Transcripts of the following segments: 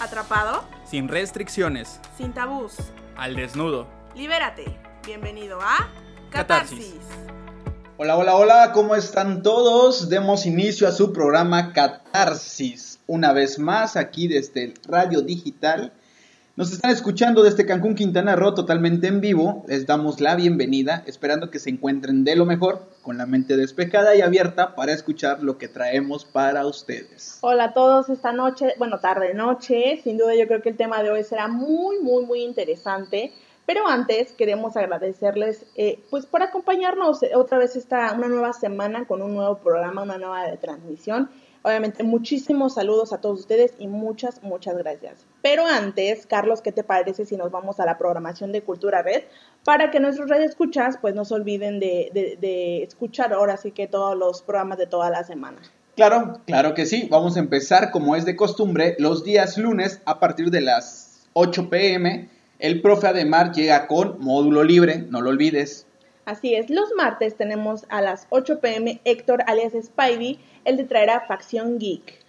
¿Atrapado? Sin restricciones. Sin tabús. Al desnudo. Libérate. Bienvenido a Catarsis. Hola, hola, hola, ¿cómo están todos? Demos inicio a su programa Catarsis. Una vez más aquí desde el Radio Digital. Nos están escuchando desde Cancún, Quintana Roo, totalmente en vivo. Les damos la bienvenida, esperando que se encuentren de lo mejor, con la mente despejada y abierta para escuchar lo que traemos para ustedes. Hola a todos esta noche, bueno, tarde noche. Sin duda yo creo que el tema de hoy será muy, muy, muy interesante. Pero antes queremos agradecerles eh, pues por acompañarnos otra vez esta una nueva semana con un nuevo programa, una nueva transmisión. Obviamente muchísimos saludos a todos ustedes y muchas, muchas gracias. Pero antes, Carlos, ¿qué te parece si nos vamos a la programación de Cultura Red? Para que nuestros escuchas pues no se olviden de, de, de escuchar ahora sí que todos los programas de toda la semana. Claro, claro que sí. Vamos a empezar como es de costumbre los días lunes a partir de las 8 pm. El profe Ademar llega con módulo libre, no lo olvides. Así es, los martes tenemos a las 8 pm Héctor alias Spidey, el de traerá Facción Geek.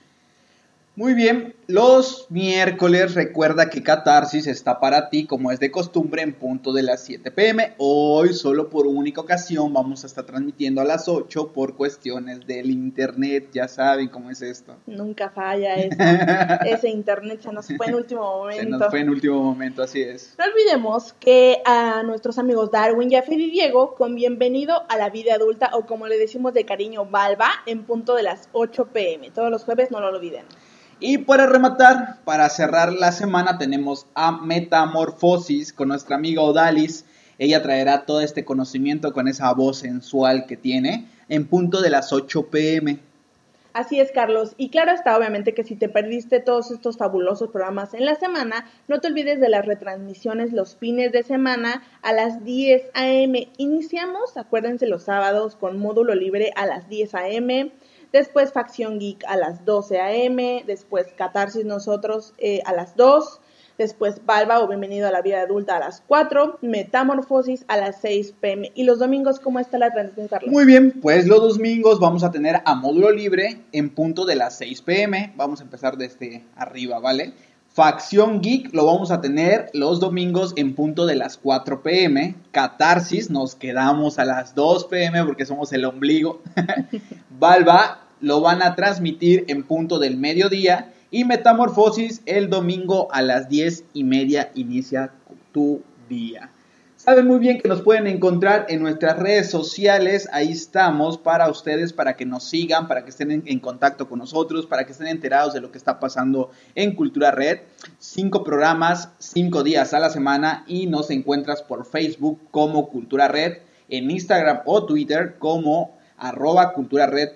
Muy bien, los miércoles recuerda que Catarsis está para ti como es de costumbre en punto de las 7 pm. Hoy solo por única ocasión vamos a estar transmitiendo a las 8 por cuestiones del internet, ya saben cómo es esto. Nunca falla eso. ese internet se nos fue en último momento. Se nos fue en último momento, así es. No olvidemos que a nuestros amigos Darwin, Jaffer y Diego con bienvenido a la vida adulta o como le decimos de cariño Balba en punto de las 8 pm. Todos los jueves no lo olviden. Y para rematar, para cerrar la semana, tenemos a Metamorfosis con nuestra amiga Odalis. Ella traerá todo este conocimiento con esa voz sensual que tiene en punto de las 8 pm. Así es, Carlos. Y claro está, obviamente, que si te perdiste todos estos fabulosos programas en la semana, no te olvides de las retransmisiones los fines de semana a las 10 a.m. Iniciamos, acuérdense, los sábados con módulo libre a las 10 a.m después Facción Geek a las 12 a.m., después Catarsis nosotros eh, a las 2, después Balba o Bienvenido a la Vida Adulta a las 4, Metamorfosis a las 6 pm. ¿Y los domingos cómo está la transmisión, Carlos? Muy bien, pues los domingos vamos a tener a módulo libre en punto de las 6 pm. Vamos a empezar desde arriba, ¿vale? Facción Geek lo vamos a tener los domingos en punto de las 4 pm. Catarsis nos quedamos a las 2 pm porque somos el ombligo. Balba lo van a transmitir en punto del mediodía. Y Metamorfosis el domingo a las 10 y media inicia tu día. Saben muy bien que nos pueden encontrar en nuestras redes sociales, ahí estamos para ustedes, para que nos sigan, para que estén en, en, contacto con nosotros, para que estén enterados de lo que está pasando en Cultura Red. Cinco programas, cinco días a la semana y nos encuentras por Facebook como Cultura Red, en Instagram o Twitter como arroba Cultura Red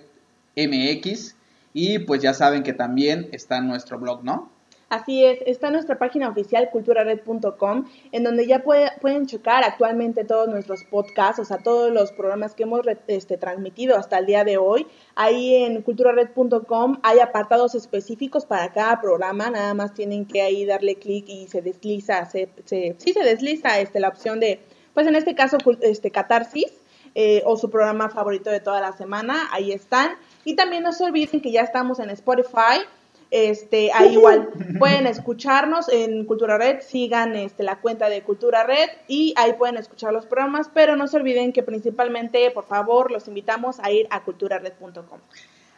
MX y pues ya saben que también está en nuestro blog, ¿no? Así es, está nuestra página oficial culturared.com, en donde ya puede, pueden checar actualmente todos nuestros podcasts, o sea, todos los programas que hemos este, transmitido hasta el día de hoy. Ahí en culturared.com hay apartados específicos para cada programa, nada más tienen que ahí darle clic y se desliza, se, se, sí se desliza este, la opción de, pues en este caso, este, catarsis. Eh, o su programa favorito de toda la semana, ahí están. Y también no se olviden que ya estamos en Spotify, este, ahí igual pueden escucharnos en Cultura Red, sigan este, la cuenta de Cultura Red y ahí pueden escuchar los programas, pero no se olviden que principalmente, por favor, los invitamos a ir a culturared.com.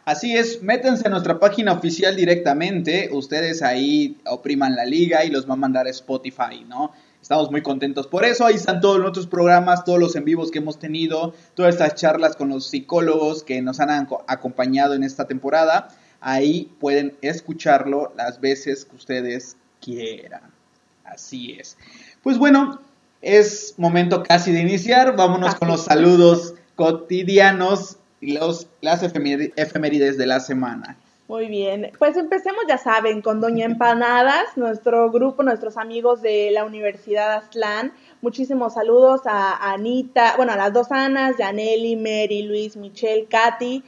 Así es, métanse a nuestra página oficial directamente, ustedes ahí opriman la liga y los va a mandar a Spotify, ¿no? Estamos muy contentos por eso. Ahí están todos nuestros programas, todos los en vivos que hemos tenido, todas estas charlas con los psicólogos que nos han acompañado en esta temporada. Ahí pueden escucharlo las veces que ustedes quieran. Así es. Pues bueno, es momento casi de iniciar. Vámonos con los saludos cotidianos y los, las efemérides de la semana. Muy bien, pues empecemos, ya saben, con Doña Empanadas, nuestro grupo, nuestros amigos de la Universidad Aztlán. Muchísimos saludos a Anita, bueno, a las dos Anas, Janelli, Mary, Luis, Michelle, Katy.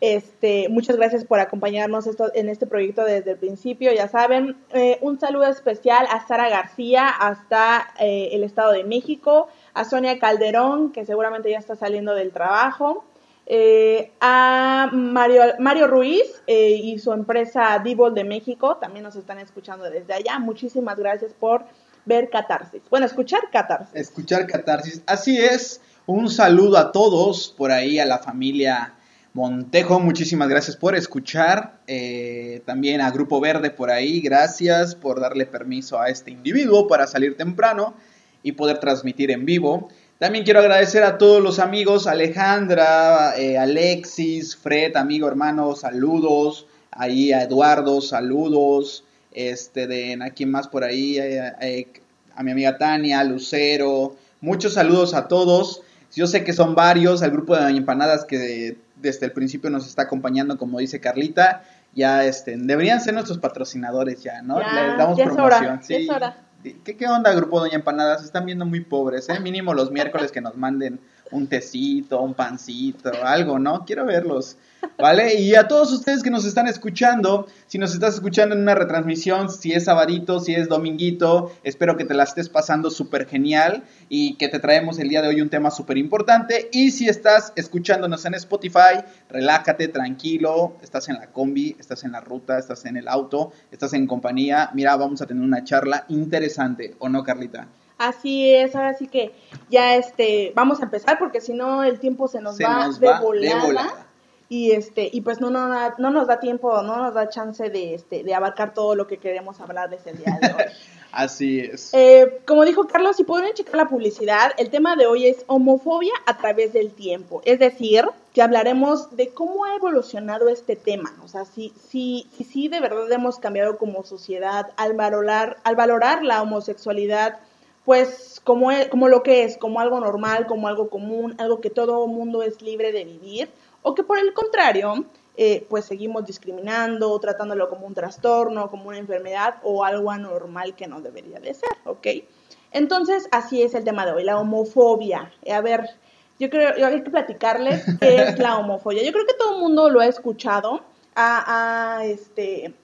Este, muchas gracias por acompañarnos esto, en este proyecto desde el principio, ya saben. Eh, un saludo especial a Sara García hasta eh, el Estado de México, a Sonia Calderón, que seguramente ya está saliendo del trabajo. Eh, a Mario, Mario Ruiz eh, y su empresa Divol de México, también nos están escuchando desde allá. Muchísimas gracias por ver Catarsis. Bueno, escuchar Catarsis. Escuchar Catarsis. Así es. Un saludo a todos por ahí, a la familia Montejo. Muchísimas gracias por escuchar. Eh, también a Grupo Verde por ahí. Gracias por darle permiso a este individuo para salir temprano y poder transmitir en vivo. También quiero agradecer a todos los amigos, Alejandra, eh, Alexis, Fred, amigo, hermano, saludos. Ahí a Eduardo, saludos. Este, de a quién más por ahí, eh, eh, a mi amiga Tania, Lucero. Muchos saludos a todos. Yo sé que son varios, al grupo de empanadas que desde el principio nos está acompañando, como dice Carlita. Ya este, deberían ser nuestros patrocinadores ya, ¿no? Les damos promoción. sí. es hora. ¿Qué, ¿Qué onda, grupo Doña Empanadas? Están viendo muy pobres, ¿eh? Mínimo los miércoles que nos manden un tecito, un pancito, algo, ¿no? Quiero verlos. ¿Vale? Y a todos ustedes que nos están escuchando, si nos estás escuchando en una retransmisión, si es sabadito, si es dominguito, espero que te la estés pasando súper genial y que te traemos el día de hoy un tema súper importante. Y si estás escuchándonos en Spotify, relájate, tranquilo, estás en la combi, estás en la ruta, estás en el auto, estás en compañía. Mira, vamos a tener una charla interesante, ¿o no, Carlita? Así es, ahora sí que ya este, vamos a empezar porque si no el tiempo se nos va, de, volada, Y este, y pues no, no, no nos da tiempo, no nos da chance de este, de abarcar todo lo que queremos hablar de ese día de hoy. Así es. Eh, como dijo Carlos, si pueden checar la publicidad, el tema de hoy es homofobia a través del tiempo. Es decir, que hablaremos de cómo ha evolucionado este tema. O sea, si, si, si, si de verdad hemos cambiado como sociedad al valorar, al valorar la homosexualidad pues como, e, como lo que es, como algo normal, como algo común, algo que todo mundo es libre de vivir, o que por el contrario, eh, pues seguimos discriminando, tratándolo como un trastorno, como una enfermedad o algo anormal que no debería de ser, ¿ok? Entonces, así es el tema de hoy, la homofobia. A ver, yo creo, yo hay que platicarles qué es la homofobia. Yo creo que todo el mundo lo ha escuchado, a, a este,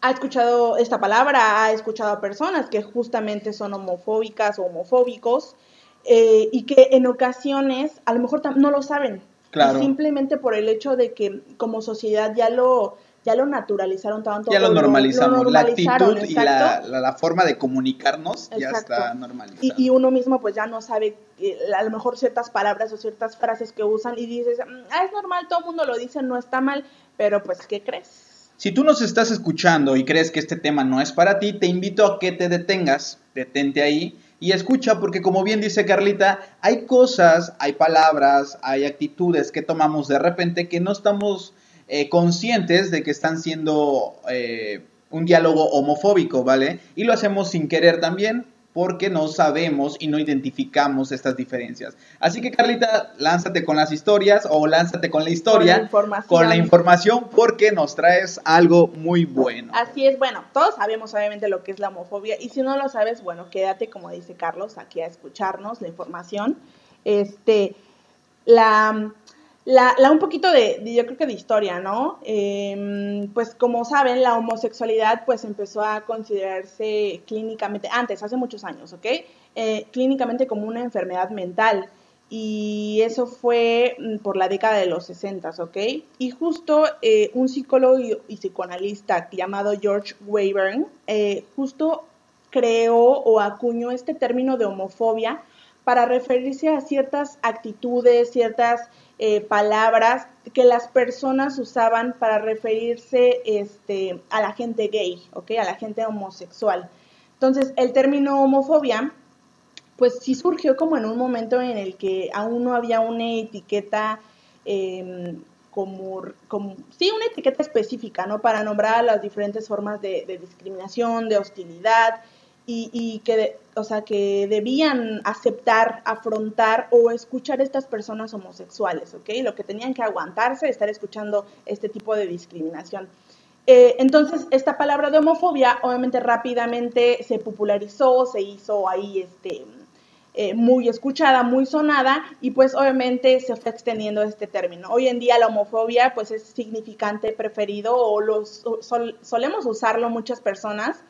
ha escuchado esta palabra, ha escuchado a personas que justamente son homofóbicas o homofóbicos eh, y que en ocasiones a lo mejor no lo saben. Claro. simplemente por el hecho de que como sociedad ya lo, ya lo naturalizaron tanto. Ya lo normalizamos. la actitud y la, la, forma de comunicarnos ya está normalizada. Y, y, uno mismo pues ya no sabe eh, a lo mejor ciertas palabras o ciertas frases que usan y dices, mm, ah, es normal, todo el mundo lo dice, no está mal, pero pues ¿qué crees? Si tú nos estás escuchando y crees que este tema no es para ti, te invito a que te detengas, detente ahí y escucha porque como bien dice Carlita, hay cosas, hay palabras, hay actitudes que tomamos de repente que no estamos eh, conscientes de que están siendo eh, un diálogo homofóbico, ¿vale? Y lo hacemos sin querer también porque no sabemos y no identificamos estas diferencias. Así que Carlita, lánzate con las historias o lánzate con la historia, con la información, porque nos traes algo muy bueno. Así es, bueno, todos sabemos obviamente lo que es la homofobia y si no lo sabes, bueno, quédate como dice Carlos aquí a escucharnos la información. Este, la la, la, un poquito de, yo creo que de historia, ¿no? Em, pues como saben, la homosexualidad pues empezó a considerarse clínicamente, antes, hace muchos años, ¿ok? Eh, clínicamente como una enfermedad mental. Y eso fue mm, por la década de los 60, ¿ok? Y justo eh, un psicólogo y, psicoanalista llamado George Weyburn, eh, justo creó o acuñó este término de homofobia para referirse a ciertas actitudes, ciertas eh, palabras que las personas usaban para referirse este, a la gente gay. A la gente homosexual. Entonces, el término homofobia, pues sí surgió como en un momento en el que aún no había una etiqueta em, como, sí, una etiqueta específica, ¿no? Para nombrar las diferentes formas de discriminación, de hostilidad, y, que, o sea, que debían aceptar, afrontar o escuchar estas personas homosexuales, ¿ok? Lo que tenían que aguantarse, estar escuchando este tipo de discriminación. Eh, entonces, esta palabra de homofobia obviamente rápidamente se popularizó, se hizo ahí este, eh, muy escuchada, muy sonada y pues obviamente se fue extendiendo este término. Hoy en día la homofobia pues es significante preferido o los, solemos usarlo muchas personas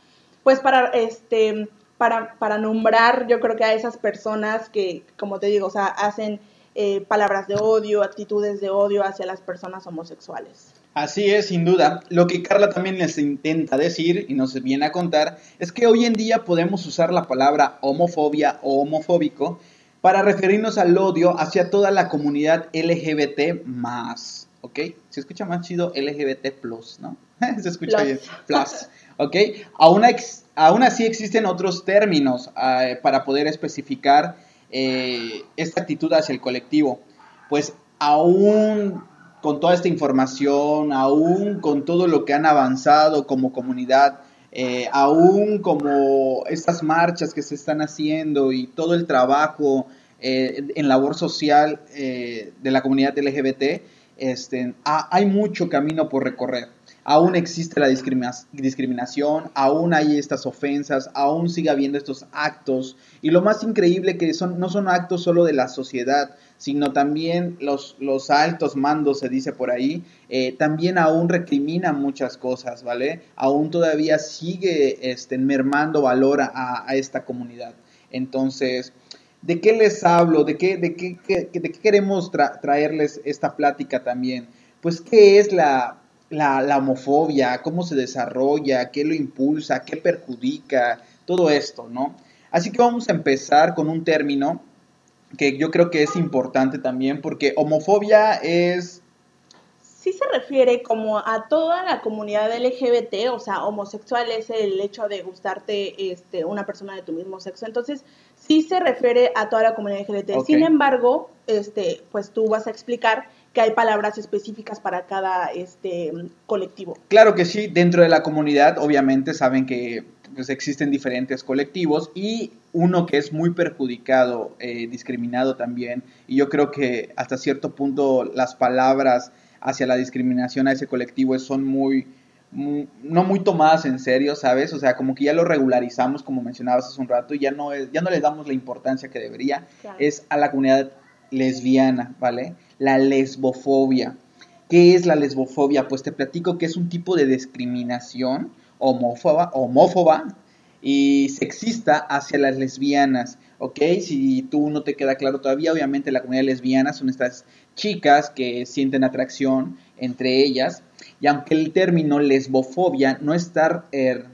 pues para, este, para, para nombrar, yo creo que a esas personas que, como te digo, o sea, hacen eh, palabras de odio, actitudes de odio hacia las personas homosexuales. Así es, sin duda. Lo que Carla también les intenta decir y nos viene a contar es que hoy en día podemos usar la palabra homofobia o homofóbico para referirnos al odio hacia toda la comunidad LGBT más, ¿ok? Se escucha más chido LGBT plus, ¿no? Se escucha bien, plus, ¿ok? Aún, aún así existen otros términos eh, para poder especificar eh, esta actitud hacia el colectivo. Pues aún con toda esta información, aún con todo lo que han avanzado como comunidad, eh, aún como estas marchas que se están haciendo y todo el trabajo eh, en labor social de la comunidad LGBT, este, hay mucho camino por recorrer. Aún existe la discriminación, aún hay estas ofensas, aún sigue habiendo estos actos. Y lo más increíble que son, no son actos solo de la sociedad, sino también los, los altos mandos, se dice por ahí, eh, también aún recriminan muchas cosas, ¿vale? Aún todavía sigue este, mermando valor a, esta comunidad. Entonces, ¿de qué les hablo? ¿De qué, de qué, de qué queremos traerles esta plática también? Pues, ¿qué es la, la, la, homofobia? ¿Cómo se desarrolla? ¿Qué lo impulsa? ¿Qué perjudica? Todo esto, ¿no? Así que vamos a empezar con un término que yo creo que es importante también porque homofobia es... Sí se refiere como a toda la comunidad LGBT, o sea, homosexual es el hecho de gustarte este, una persona de tu mismo sexo. Entonces, sí se refiere a toda la comunidad LGBT. Sin embargo, este, pues tú vas a explicar que hay palabras específicas para cada este, colectivo. Claro que sí, dentro de la comunidad obviamente saben que pues, existen diferentes colectivos y uno que es muy perjudicado, eh, discriminado también, y yo creo que hasta cierto punto las palabras hacia la discriminación a ese colectivo son muy, no muy tomadas en serio, ¿sabes? O sea, como que ya lo regularizamos, como mencionabas hace un rato, y ya no, es, ya no le damos la importancia que debería, es a la comunidad lesbiana, ¿vale? La lesbofobia. ¿Qué es la lesbofobia? Pues te platico que es un tipo de discriminación homófoba, homófoba y sexista hacia las lesbianas, ¿ok? Si tú no te queda claro todavía, obviamente la comunidad lesbiana son estas chicas que sienten atracción entre ellas, y aunque el término lesbofobia no está er,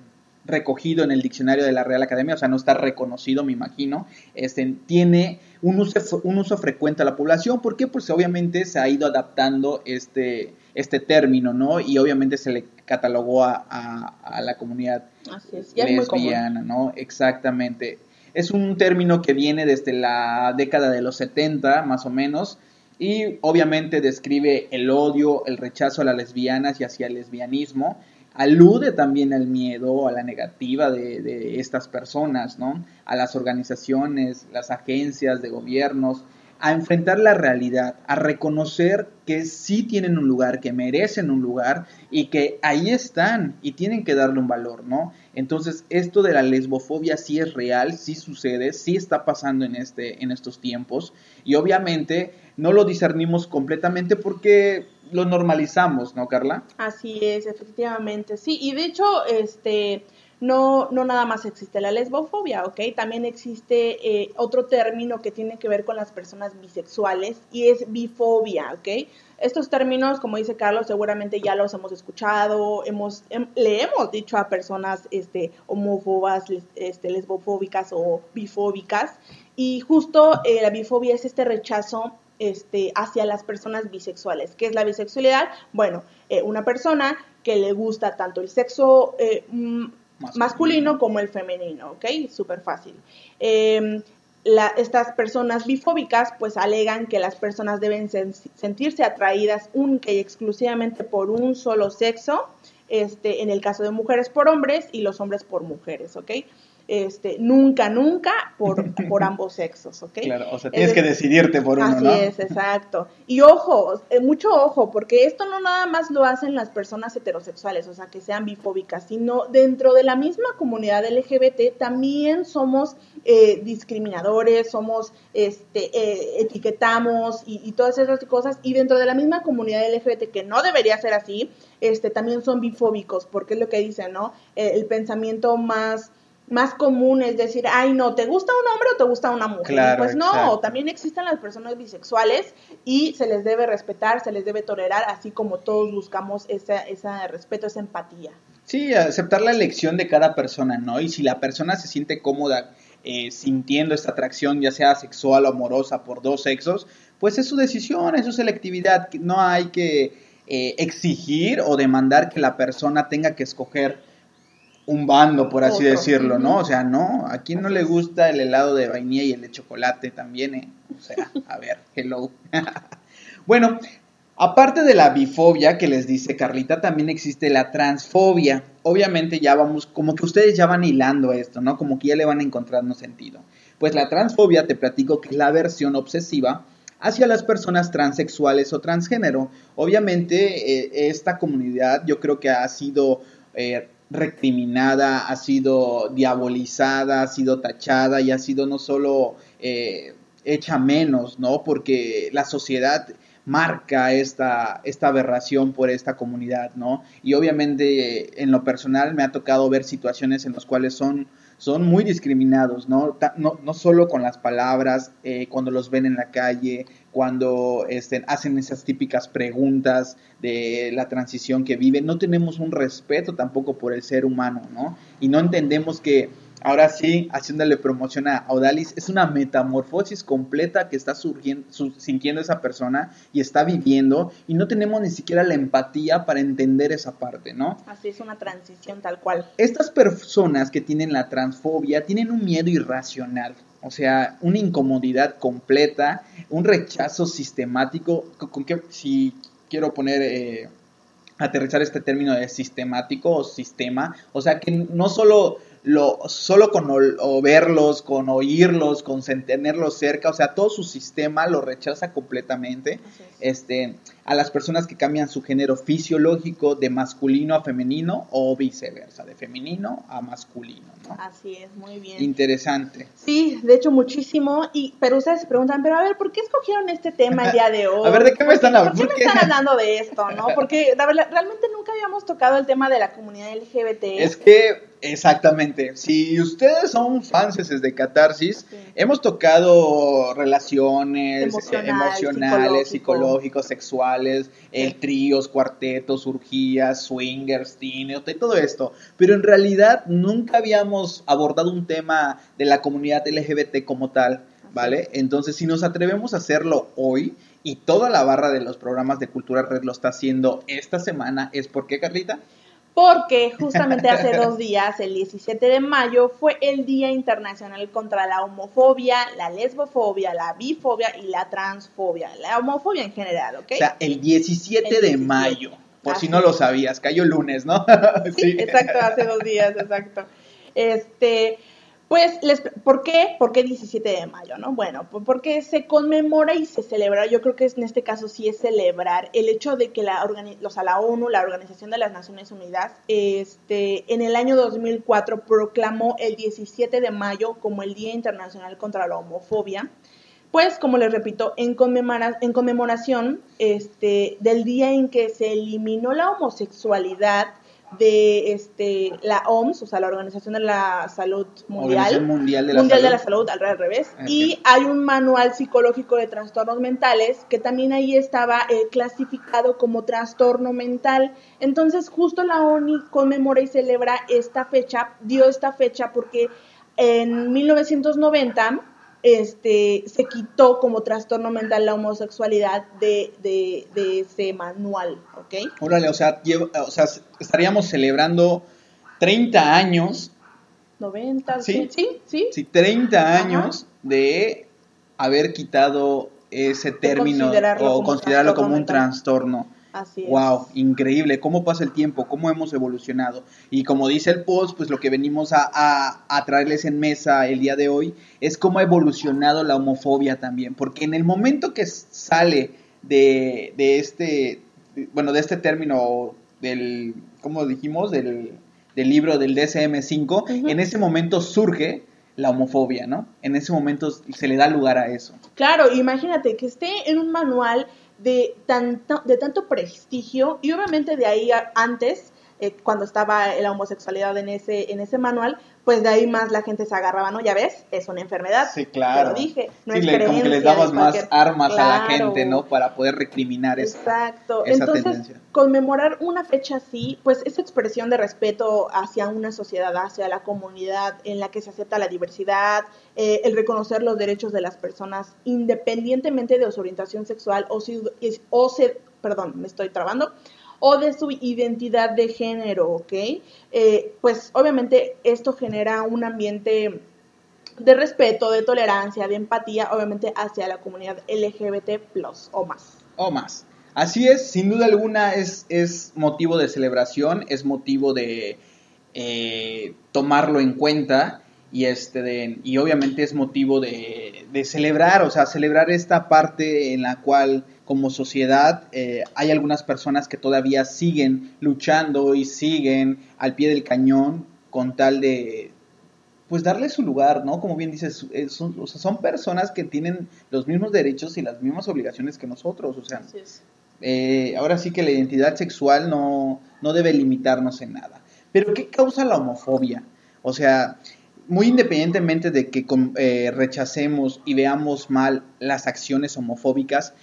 recogido en el diccionario de la Real Academia, o sea, no está reconocido, me imagino, este, tiene un uso, un uso frecuente a la población, ¿por qué? Pues obviamente se ha ido adaptando este, este término, ¿no? Y obviamente se le catalogó a, a, la comunidad lesbiana, ¿no? Exactamente. Es un término que viene desde la década de los 70, más o menos, y obviamente describe el odio, el rechazo a las lesbianas y hacia el lesbianismo. Alude también al miedo, a la negativa de, estas personas, ¿no? A las organizaciones, las agencias de gobiernos, a enfrentar la realidad, a reconocer que sí tienen un lugar, que merecen un lugar y que ahí están y tienen que darle un valor, ¿no? Entonces, esto de la lesbofobia sí es real, sí sucede, sí está pasando en, este, en estos tiempos y obviamente no lo discernimos completamente porque lo normalizamos, ¿no, Carla? Así es, efectivamente, sí, y de hecho, este no, no nada más existe la lesbofobia, ¿ok? También existe eh, otro término que tiene que ver con las personas bisexuales y es bifobia, ¿ok? Estos términos, como dice Carlos, seguramente ya los hemos escuchado, hemos, em, le hemos dicho a personas este, homófobas, este, lesbofóbicas o bifóbicas, y justo eh, la bifobia es este rechazo este, hacia las personas bisexuales. ¿Qué es la bisexualidad? Bueno, eh, una persona que le gusta tanto el sexo mm, masculino, como el femenino, ¿ok? Súper fácil. Em, estas personas bifóbicas pues alegan que las personas deben sentirse atraídas única y exclusivamente por un solo sexo, este, en el caso de mujeres por hombres y los hombres por mujeres, ¿ok? Este, nunca, nunca por, por ambos sexos, ¿ok? Claro, o sea, tienes que decidirte por uno, así es, exacto. Y ojo, eh, mucho ojo, porque esto no nada más lo hacen las personas heterosexuales, o sea, que sean bifóbicas, sino dentro de la misma comunidad LGBT también somos eh, discriminadores, somos, este, eh, etiquetamos y, todas esas cosas, y dentro de la misma comunidad LGBT, que no debería ser así, este, también son bifóbicos, porque es lo que dicen, ¿no? el pensamiento más más común es decir, ay, no, ¿te gusta un hombre o te gusta una mujer? Claro, pues no, exacto. también existen las personas bisexuales y se les debe respetar, se les debe tolerar, así como todos buscamos ese, ese respeto, esa empatía. Sí, aceptar la elección de cada persona, ¿no? Y si la persona se siente cómoda eh, sintiendo esta atracción, ya sea sexual o amorosa por dos sexos, pues es su decisión, es su selectividad. No hay que eh, exigir o demandar que la persona tenga que escoger un bando, por así Otro. decirlo, ¿no? O sea, no, a quién no le gusta el helado de vainilla y el de chocolate también, ¿eh? O sea, a ver, hello. bueno, aparte de la bifobia que les dice Carlita, también existe la transfobia. Obviamente ya vamos, como que ustedes ya van hilando esto, ¿no? Como que ya le van encontrando sentido. Pues la transfobia, te platico que es la versión obsesiva hacia las personas transexuales o transgénero. Obviamente eh, esta comunidad yo creo que ha sido eh, recriminada, ha sido diabolizada, ha sido tachada y ha sido no solo eh, hecha menos, ¿no? Porque la sociedad marca esta, esta aberración por esta comunidad, ¿no? Y obviamente en lo personal me ha tocado ver situaciones en las cuales son, son muy discriminados, ¿no? No, no solo con las palabras, eh, cuando los ven en la calle, cuando este, hacen esas típicas preguntas de la transición que viven, no tenemos un respeto tampoco por el ser humano, ¿no? Y no entendemos que ahora sí, haciéndole promoción a Audalis, es una metamorfosis completa que está surgiendo, su- sintiendo esa persona y está viviendo y no tenemos ni siquiera la empatía para entender esa parte, ¿no? Así es una transición tal cual. Estas personas que tienen la transfobia tienen un miedo irracional, o sea, una incomodidad completa, un rechazo sistemático, con, con que si quiero poner, eh, aterrizar este término de sistemático o sistema, o sea, que no solo lo solo con o verlos, con oírlos, con tenerlos cerca, o sea, todo su sistema lo rechaza completamente es. este, a las personas que cambian su género fisiológico de masculino a femenino o viceversa, de femenino a masculino, ¿no? Así es, muy bien. Interesante. Sí, de hecho muchísimo. Y pero ustedes se preguntan, pero a ver, ¿por qué escogieron este tema el día de hoy? A ver, ¿de qué me ¿Por están hablando? ¿Por qué ¿Por me están hablando de esto, no? Porque la verdad, realmente nunca habíamos tocado el tema de la comunidad LGBT. Es que, exactamente, si ustedes son fans de Catarsis, Sí. hemos tocado relaciones Emocional, eh, emocionales, psicológico. psicológicos, el tríos, cuartetos, urgías, swingers, de todo esto. Pero en realidad nunca habíamos abordado un tema de la comunidad LGBT como tal, ¿vale? Entonces, si nos atrevemos a hacerlo hoy y toda la barra de los programas de Cultura Red lo está haciendo esta semana, ¿es por qué, Carlita? Porque justamente hace dos días, el 17 de mayo, fue el Día Internacional contra la Homofobia, la Lesbofobia, la Bifobia y la Transfobia. La homofobia en general, ¿ok? O sea, el 17, El de 17. mayo. Por Así si no lo sabías, cayó lunes, ¿no? Sí, exacto, hace dos días, exacto. Este, pues, les, ¿por qué? ¿Por qué 17 de mayo, no? Bueno, pues porque se conmemora y se celebra, yo creo que en este caso sí es celebrar el hecho de que la, o la ONU, la Organización de las Naciones Unidas, este, en el año 2004 proclamó el 17 de mayo como el Día Internacional contra la Homofobia. Pues, como les repito, en, en conmemoración este, del día en que se eliminó la homosexualidad de este, la OMS, o sea, la Organización de la Salud Mundial, Mundial de la Mundial de la Salud. Al revés, Ok. y hay un manual psicológico de trastornos mentales que también ahí estaba eh, clasificado como trastorno mental. Entonces, justo la ONU conmemora y celebra esta fecha, dio esta fecha porque en 1990 este, se quitó como trastorno mental la homosexualidad de, de, de ese manual, ¿ok? Órale, o sea, lleva- o sea, estaríamos celebrando 30 años, 90, Sí. sí, sí, sí. sí, 30 Ajá. años de haber quitado ese término considerarlo o considerarlo como un trastorno. Así es. Wow, increíble, cómo pasa el tiempo, cómo hemos evolucionado. Y como dice el post, pues lo que venimos a, a- a traerles en mesa el día de hoy es cómo ha evolucionado la homofobia también. Porque en el momento que sale de, de este, de- bueno, de este término del, ¿cómo dijimos? Del, del libro del DSM-5, Ujú. en ese momento surge la homofobia, ¿no? En ese momento se le da lugar a eso. Claro, imagínate que esté en un manual de tanto, de tanto prestigio y obviamente de ahí antes eh, cuando estaba la homosexualidad en ese, en ese manual, pues de ahí más la gente se agarraba, ¿no? Ya ves, es una enfermedad. Sí, claro. Te lo dije. No sí, es le, como que les creencia, dabas más armas a la gente, ¿no? Para poder recriminar esa, Exacto. esa Entonces, tendencia. conmemorar una fecha así, pues es expresión de respeto hacia una sociedad, hacia la comunidad en la que se acepta la diversidad, eh, el reconocer los derechos de las personas independientemente de su orientación sexual o, si, o se, perdón, me estoy trabando, o de su identidad de género, ¿ok? Eh, pues obviamente esto genera un ambiente de respeto, de tolerancia, de empatía, obviamente hacia la comunidad LGBT o más. o más. Así es, sin duda alguna es, es motivo de celebración, es motivo de eh, tomarlo en cuenta y, este de- y obviamente es motivo de, de celebrar, o sea, celebrar esta parte en la cual como sociedad eh, hay algunas personas que todavía siguen luchando y siguen al pie del cañón con tal de pues darle su lugar, ¿no? Como bien dices, eh, son, o sea, son personas que tienen los mismos derechos y las mismas obligaciones que nosotros, o sea, eh, ahora sí que la identidad sexual no, no debe limitarnos en nada. Pero ¿qué causa la homofobia? O sea, muy independientemente de que eh, rechacemos y veamos mal las acciones homofóbicas,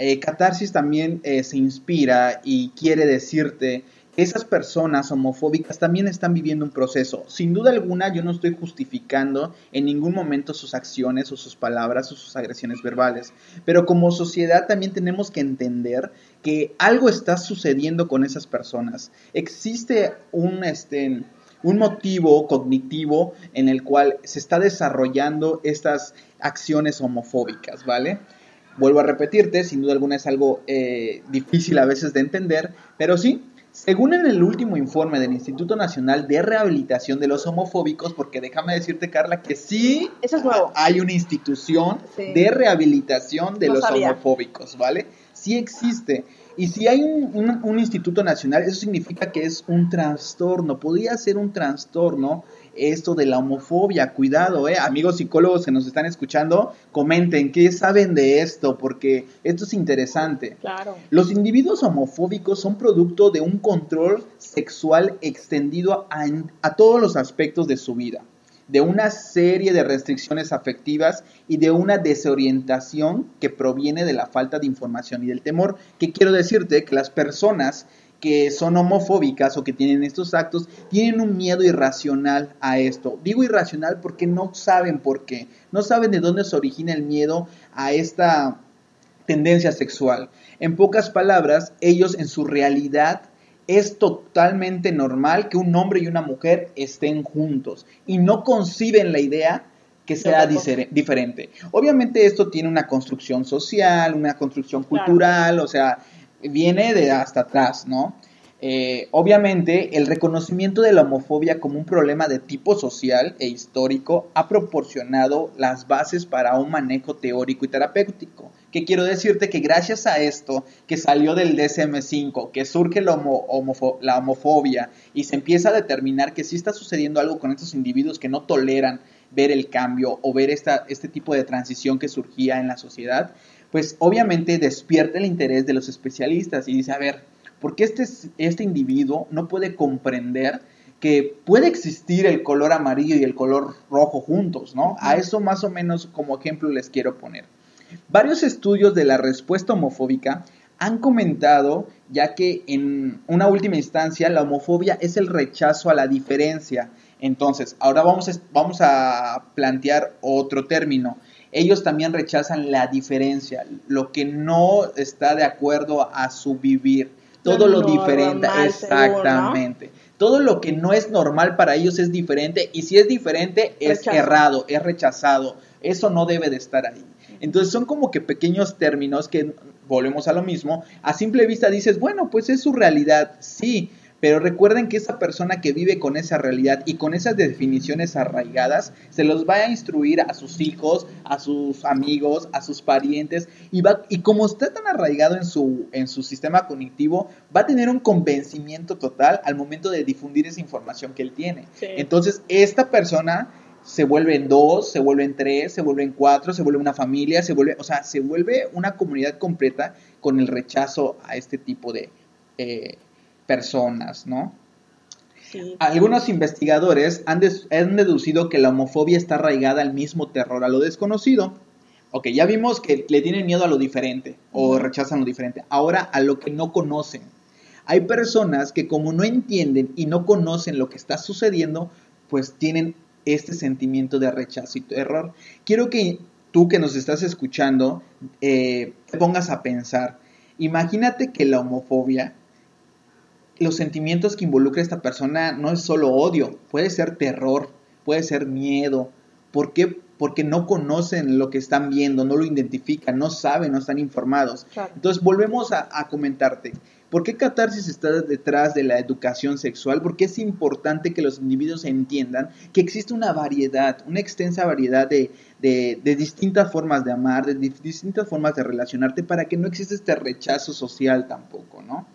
eh, Catarsis también eh, se inspira y quiere decirte que esas personas homofóbicas también están viviendo un proceso. Sin duda alguna, yo no estoy justificando en ningún momento sus acciones o sus palabras o sus agresiones verbales. Pero como sociedad también tenemos que entender que algo está sucediendo con esas personas. Existe un, este, un motivo cognitivo en el cual se está desarrollando estas acciones homofóbicas, ¿vale? Vuelvo a repetirte, sin duda alguna es algo eh, difícil a veces de entender, pero sí, según en el último informe del Instituto Nacional de Rehabilitación de los Homofóbicos, porque déjame decirte, Carla, que sí Eso es nuevo. hay una institución Sí. de rehabilitación de No los sabía. homofóbicos, ¿vale? Sí existe. Y si hay un, un- un instituto nacional, eso significa que es un trastorno. Podría ser un trastorno esto de la homofobia. Cuidado, ¿eh? Amigos psicólogos que nos están escuchando, comenten qué saben de esto, porque esto es interesante. Claro. Los individuos homofóbicos son producto de un control sexual extendido a, a todos los aspectos de su vida, de una serie de restricciones afectivas y de una desorientación que proviene de la falta de información y del temor. Que quiero decirte que las personas que son homofóbicas o que tienen estos actos tienen un miedo irracional a esto. Digo irracional porque no saben por qué, no saben de dónde se origina el miedo a esta tendencia sexual. En pocas palabras, ellos en su realidad es totalmente normal que un hombre y una mujer estén juntos y no conciben la idea que sea diferente. Obviamente esto tiene una construcción social, una construcción Claro. cultural, o sea, viene de hasta atrás, ¿no? Eh, obviamente, el reconocimiento de la homofobia como un problema de tipo social e histórico ha proporcionado las bases para un manejo teórico y terapéutico. Que quiero decirte que gracias a esto que salió del DSM5, que surge la, la homofobia y se empieza a determinar que sí está sucediendo algo con estos individuos que no toleran ver el cambio o ver esta, este tipo de transición que surgía en la sociedad, pues obviamente despierta el interés de los especialistas y dice, a ver, ¿por qué este, este individuo no puede comprender que puede existir el color amarillo y el color rojo juntos, ¿no? A eso más o menos como ejemplo les quiero poner. Varios estudios de la respuesta homofóbica han comentado, ya que en una última instancia la homofobia es el rechazo a la diferencia. Entonces, ahora vamos a, vamos a plantear otro término. Ellos también rechazan la diferencia, lo que no está de acuerdo a su vivir, todo lo, Lo diferente, normal, según, ¿no? exactamente. Todo lo que no es normal para ellos es diferente y si es diferente es Rechazo. errado, es rechazado. Eso no debe de estar ahí. Entonces son como que pequeños términos que volvemos a lo mismo. A simple vista dices, bueno, pues es su realidad, sí. Pero recuerden que esa persona que vive con esa realidad y con esas definiciones arraigadas, se los va a instruir a sus hijos, a sus amigos, a sus parientes, y, va, y como está tan arraigado en su, en su sistema cognitivo, va a tener un convencimiento total al momento de difundir esa información que él tiene. Sí. Entonces, esta persona se vuelve en dos, se vuelve en tres, se vuelve en cuatro, se vuelve una familia, se vuelve, o sea, se vuelve una comunidad completa con el rechazo a este tipo de eh, personas, ¿no? Sí. Algunos investigadores han, deducido que la homofobia está arraigada al mismo terror a lo desconocido. Ok, ya vimos que le tienen miedo a lo diferente o rechazan lo diferente. Ahora a lo que no conocen. Hay personas que como no entienden y no conocen lo que está sucediendo, pues tienen este sentimiento de rechazo y terror. Quiero que tú que nos estás escuchando eh, te pongas a pensar. Imagínate que la homofobia los sentimientos que involucra esta persona no es solo odio, puede ser terror, puede ser miedo. ¿Por qué? Porque no conocen lo que están viendo, no lo identifican, no saben, no están informados. Claro. Entonces volvemos a, a comentarte. ¿Por qué catarsis está detrás de la educación sexual? Porque es importante que los individuos entiendan que existe una variedad, una extensa variedad de, de- de distintas formas de amar, de distintas formas de relacionarte para que no exista este rechazo social tampoco, ¿no?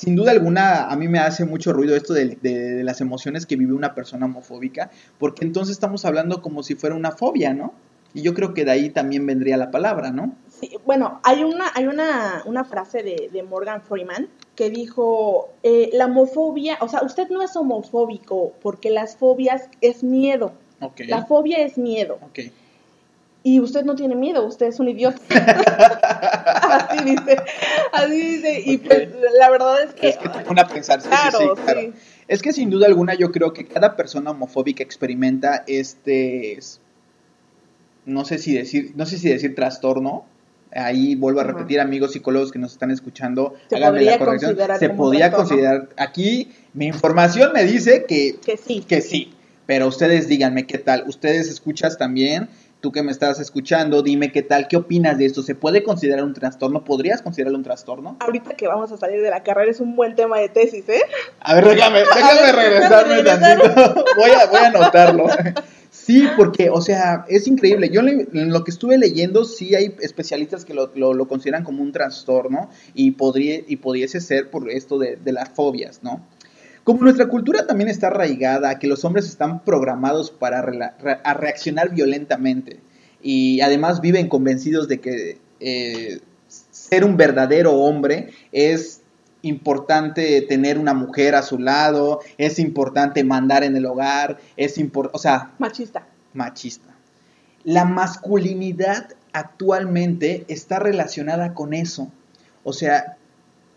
Sin duda alguna, a mí me hace mucho ruido esto de, de- de las emociones que vive una persona homofóbica, porque entonces estamos hablando como si fuera una fobia, ¿no? Y yo creo que de ahí también vendría la palabra, ¿no? Sí, bueno, hay una, hay una, una frase de, de Morgan Freeman que dijo, eh, la homofobia, o sea, usted no es homofóbico porque las fobias es miedo. Ok. La fobia es miedo. Ok. Y usted no tiene miedo, usted es un idiota. así dice, así dice. Y pues la verdad es que... Es que te pone a pensar, sí, sí, claro, sí, claro. sí. Es que sin duda alguna yo creo que cada persona homofóbica experimenta este, es- no sé si decir, no sé si decir trastorno. Ahí vuelvo a repetir, amigos psicólogos que nos están escuchando, Se háganme la corrección. Se trastorno. considerar. Aquí mi información me dice que Que sí. que sí. Pero ustedes díganme qué tal. Ustedes escuchas también. Tú que me estás escuchando, dime qué tal. ¿Qué opinas de esto? ¿Se puede considerar un trastorno? ¿Podrías considerarlo un trastorno? Ahorita que vamos a salir de la carrera es un buen tema de tesis, ¿eh? A ver, déjame, déjame ver, regresarme déjame tantito. Voy a, voy a anotarlo. Sí, porque, o sea, es increíble. Yo le- en lo que estuve leyendo, sí hay especialistas que lo, lo- lo consideran como un trastorno y, podría, y pudiese ser por esto de, de las fobias, ¿no? Como nuestra cultura también está arraigada a que los hombres están programados para rela- re- a reaccionar violentamente y además viven convencidos de que eh, ser un verdadero hombre es importante tener una mujer a su lado, es importante mandar en el hogar, es importante, o sea, Machista. machista. La masculinidad actualmente está relacionada con eso. O sea,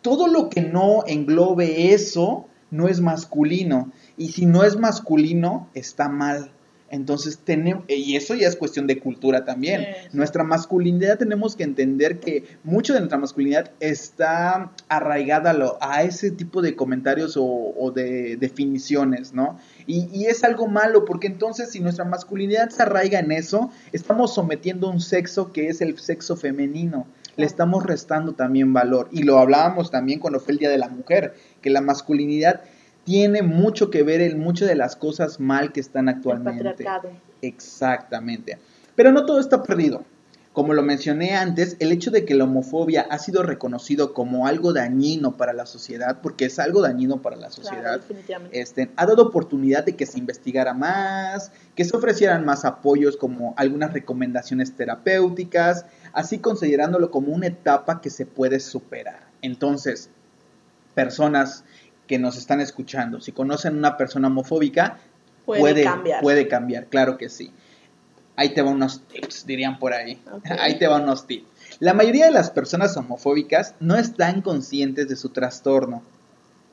todo lo que no englobe eso no es masculino. Y si no es masculino, está mal. Entonces, tenemos, y eso ya es cuestión de cultura también. Nuestra masculinidad tenemos que entender que mucho de nuestra masculinidad está arraigada a, lo- a ese tipo de comentarios o, o de definiciones, ¿no? Y, y es algo malo porque entonces si nuestra masculinidad se arraiga en eso, estamos sometiendo a un sexo que es el sexo femenino. Le estamos restando también valor. Y lo hablábamos también cuando fue el Día de la Mujer, que la masculinidad tiene mucho que ver en muchas de las cosas mal que están El actualmente. patriarcado. Exactamente. Pero no todo está perdido. Como lo mencioné antes, el hecho de que la homofobia ha sido reconocido como algo dañino para la sociedad, porque es algo dañino para la sociedad, este, ha dado oportunidad de que se investigara más, que se ofrecieran más apoyos como algunas recomendaciones terapéuticas, así considerándolo como una etapa que se puede superar. Entonces, personas que nos están escuchando, si conocen una persona homofóbica, Puede, puede, cambiar. puede cambiar, claro que sí. Ahí te van unos tips, dirían por ahí. Ahí te van unos tips. La mayoría de las personas homofóbicas no están conscientes de su trastorno.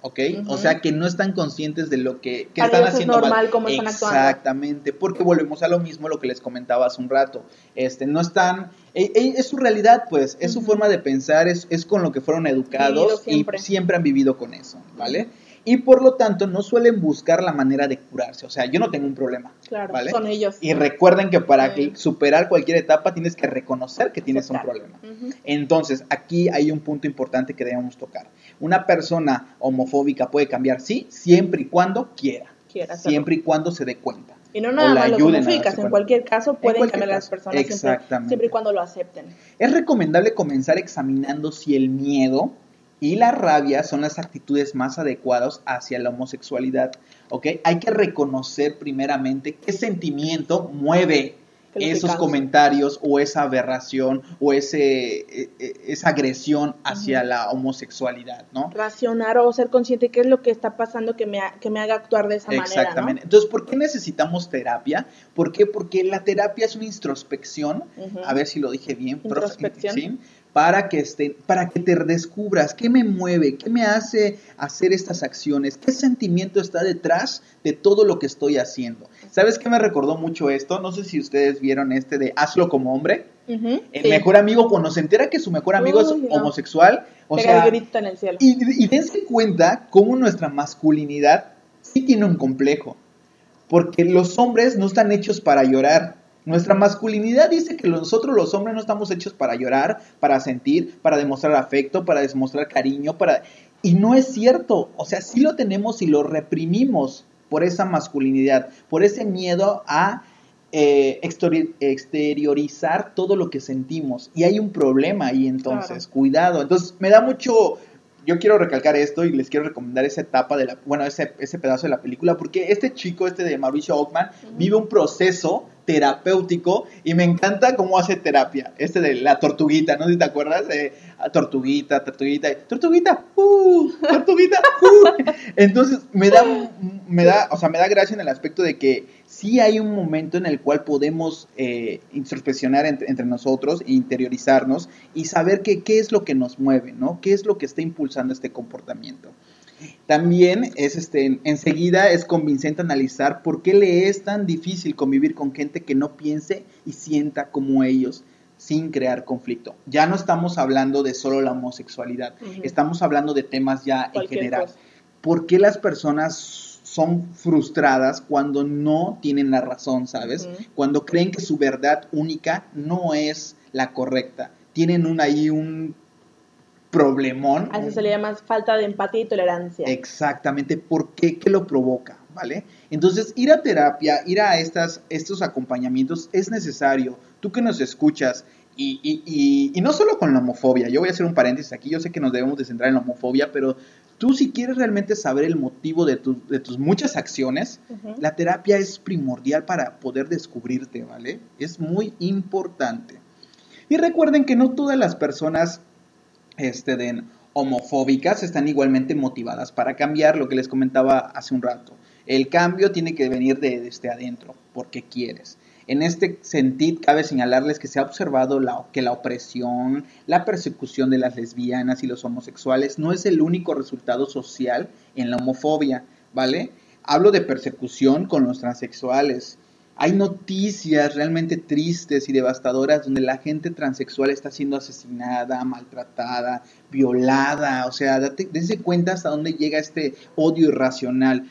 ¿Ok? O sea que no están conscientes de lo que, están es haciendo mal. normal cómo están actuando. Exactamente, porque volvemos a lo mismo lo que les comentaba hace un rato. Este, no están, e- e- es su realidad, pues, es su forma de pensar, es, es con lo que fueron educados siempre. y siempre han vivido con eso, ¿vale? Y por lo tanto no suelen buscar la manera de curarse. O sea, yo no tengo un problema. Claro, ¿vale? son ellos. Y recuerden que para Sí. superar cualquier etapa tienes que reconocer que tienes un problema. Entonces, aquí hay un punto importante que debemos tocar. Una persona homofóbica puede cambiar, sí, siempre y cuando quiera. Quiera. Siempre y cuando se dé cuenta. Y no nada más los homofóbicas, en cualquier caso pueden cualquier cambiar las personas siempre, Exactamente. siempre y cuando lo acepten. Es recomendable comenzar examinando si el miedo y la rabia son las actitudes más adecuadas hacia la homosexualidad. ¿Ok? Hay que reconocer primeramente qué sentimiento mueve ¿Qué es lo que esos comentarios o esa aberración o ese, e- e- esa agresión hacia la homosexualidad, ¿no? Racionar o ser consciente de qué es lo que está pasando que me, ha- que me haga actuar de esa manera, Exactamente. Entonces, ¿por qué necesitamos terapia? ¿Por qué? Porque la terapia es una introspección, a ver si lo dije bien, profe, Introspección. ¿sí? Para que esté, para que te descubras qué me mueve, qué me hace hacer estas acciones, qué sentimiento está detrás de todo lo que estoy haciendo. ¿Sabes qué me recordó mucho esto? No sé si ustedes vieron este de hazlo como hombre. El sí. mejor amigo cuando se entera que su mejor amigo es no. homosexual, o Pega sea, el grito en el cielo. y, y dense cuenta cómo nuestra masculinidad sí tiene un complejo. Porque los hombres no están hechos para llorar. Nuestra masculinidad dice que nosotros los hombres no estamos hechos para llorar, para sentir, para demostrar afecto, para demostrar cariño, para... Y no es cierto. O sea, sí lo tenemos y lo reprimimos por esa masculinidad, por ese miedo a eh, exterior- exteriorizar todo lo que sentimos. Y hay un problema ahí entonces, Claro. cuidado. Entonces me da mucho, yo quiero recalcar esto y les quiero recomendar esa etapa de la, bueno, ese, ese pedazo de la película, porque este chico, este de Mauricio Ockman, vive un proceso terapéutico y me encanta cómo hace terapia. Este de la tortuguita, ¿no? Si te acuerdas de ah, tortuguita, tortuguita, tortuguita, uh, tortuguita, uh. Entonces me da, me da, o sea, me da gracia en el aspecto de que sí hay un momento en el cual podemos eh, introspeccionar entre, entre nosotros, e interiorizarnos y saber que, qué es lo que nos mueve, ¿no? ¿Qué es lo que está impulsando este comportamiento? También es este, enseguida es convincente analizar por qué le es tan difícil convivir con gente que no piense y sienta como ellos sin crear conflicto. Ya no estamos hablando de solo la homosexualidad, estamos hablando de temas ya en general. cosa. ¿Por qué las personas son frustradas cuando no tienen la razón, sabes? Cuando creen que su verdad única no es la correcta. Tienen un, ahí un problemón. A eso se le llama falta de empatía y tolerancia. Exactamente, ¿por qué? ¿Qué lo provoca? ¿Vale? Entonces, ir a terapia, ir a estas, estos acompañamientos es necesario. Tú que nos escuchas, y, y, y, y no solo con la homofobia, yo voy a hacer un paréntesis aquí, yo sé que nos debemos de centrar en la homofobia, pero tú si quieres realmente saber el motivo de, tu- de tus muchas acciones, la terapia es primordial para poder descubrirte, ¿vale? Es muy importante. Y recuerden que no todas las personas este, homofóbicas están igualmente motivadas para cambiar, lo que les comentaba hace un rato. El cambio tiene que venir de, desde adentro, porque quieres. En este sentido, cabe señalarles que se ha observado la- que la opresión, la persecución de las lesbianas y los homosexuales no es el único resultado social en la homofobia, ¿vale? Hablo de persecución con los transexuales. Hay noticias realmente tristes y devastadoras donde la gente transexual está siendo asesinada, maltratada, violada. O sea, date, dense cuenta hasta dónde llega este odio irracional.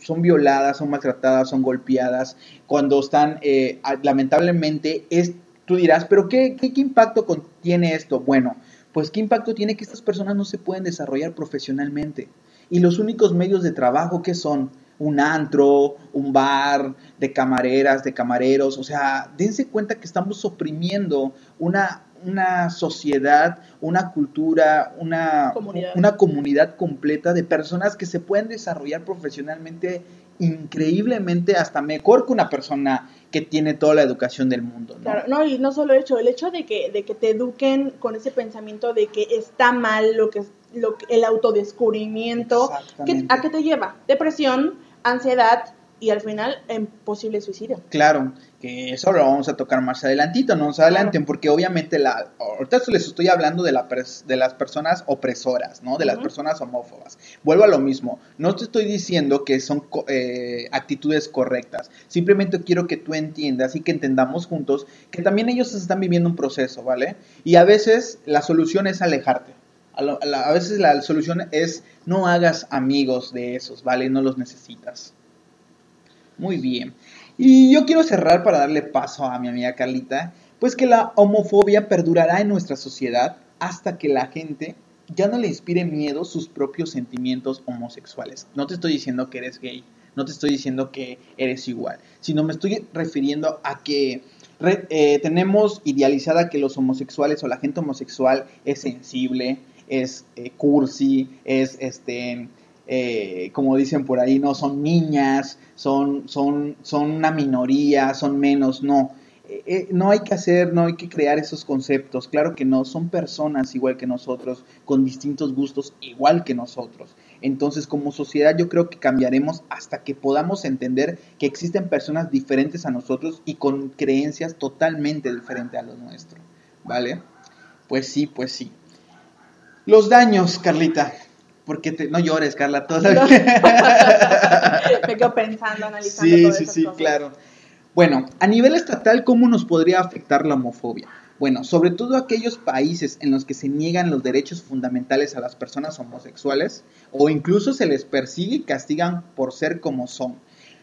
Son violadas, son maltratadas, son golpeadas. Cuando están, eh, lamentablemente, es, tú dirás, pero qué, qué, qué impacto con- tiene esto? Bueno, pues qué impacto tiene que estas personas no se pueden desarrollar profesionalmente. Y los únicos medios de trabajo que son un antro, un bar, de camareras, de camareros. O sea, dense cuenta que estamos oprimiendo una, una sociedad, una cultura, una Comunidad. una comunidad completa de personas que se pueden desarrollar profesionalmente increíblemente hasta mejor que una persona que tiene toda la educación del mundo. ¿no? Claro, no, y no solo el hecho, el hecho de que, de que te eduquen con ese pensamiento de que está mal lo que es lo que- el autodescubrimiento, ¿qué- Exactamente. ¿a qué te lleva? Depresión, ansiedad y al final en posible suicidio. Claro, que eso lo vamos a tocar más adelantito, no más adelante, porque obviamente la, ahorita les estoy hablando de, la de las personas opresoras, ¿no? De las personas homófobas. Vuelvo a lo mismo, no te estoy diciendo que son eh, actitudes correctas, simplemente quiero que tú entiendas y que entendamos juntos que también ellos están viviendo un proceso, ¿vale? Y a veces la solución es alejarte. A, veces la solución es no hagas amigos de esos, ¿vale? No los necesitas. Muy bien. Y yo quiero cerrar para darle paso a mi amiga Carlita, pues que la homofobia perdurará en nuestra sociedad hasta que la gente ya no le inspire miedo sus propios sentimientos homosexuales. No te estoy diciendo que eres gay, no te estoy diciendo que eres igual, sino me estoy refiriendo a que eh, tenemos idealizada que los homosexuales o la gente homosexual es sensible, es eh, cursi, es este eh, como dicen por ahí, no son niñas, son, son, son una minoría, son menos, no. eh, no hay que hacer, no hay que crear esos conceptos. Claro que no, son personas igual que nosotros, con distintos gustos igual que nosotros. Entonces, como sociedad, yo creo que cambiaremos hasta que podamos entender que existen personas diferentes a nosotros y con creencias totalmente diferentes a lo nuestro. ¿Vale? Pues sí, pues sí. Los daños, Carlita. Porque te, no llores, Carla, todavía. Me quedo pensando, analizando. Sí, sí, sí, claro. Bueno, a nivel estatal, ¿cómo nos podría afectar la homofobia? Bueno, sobre todo aquellos países en los que se niegan los derechos fundamentales a las personas homosexuales o incluso se les persigue y castigan por ser como son.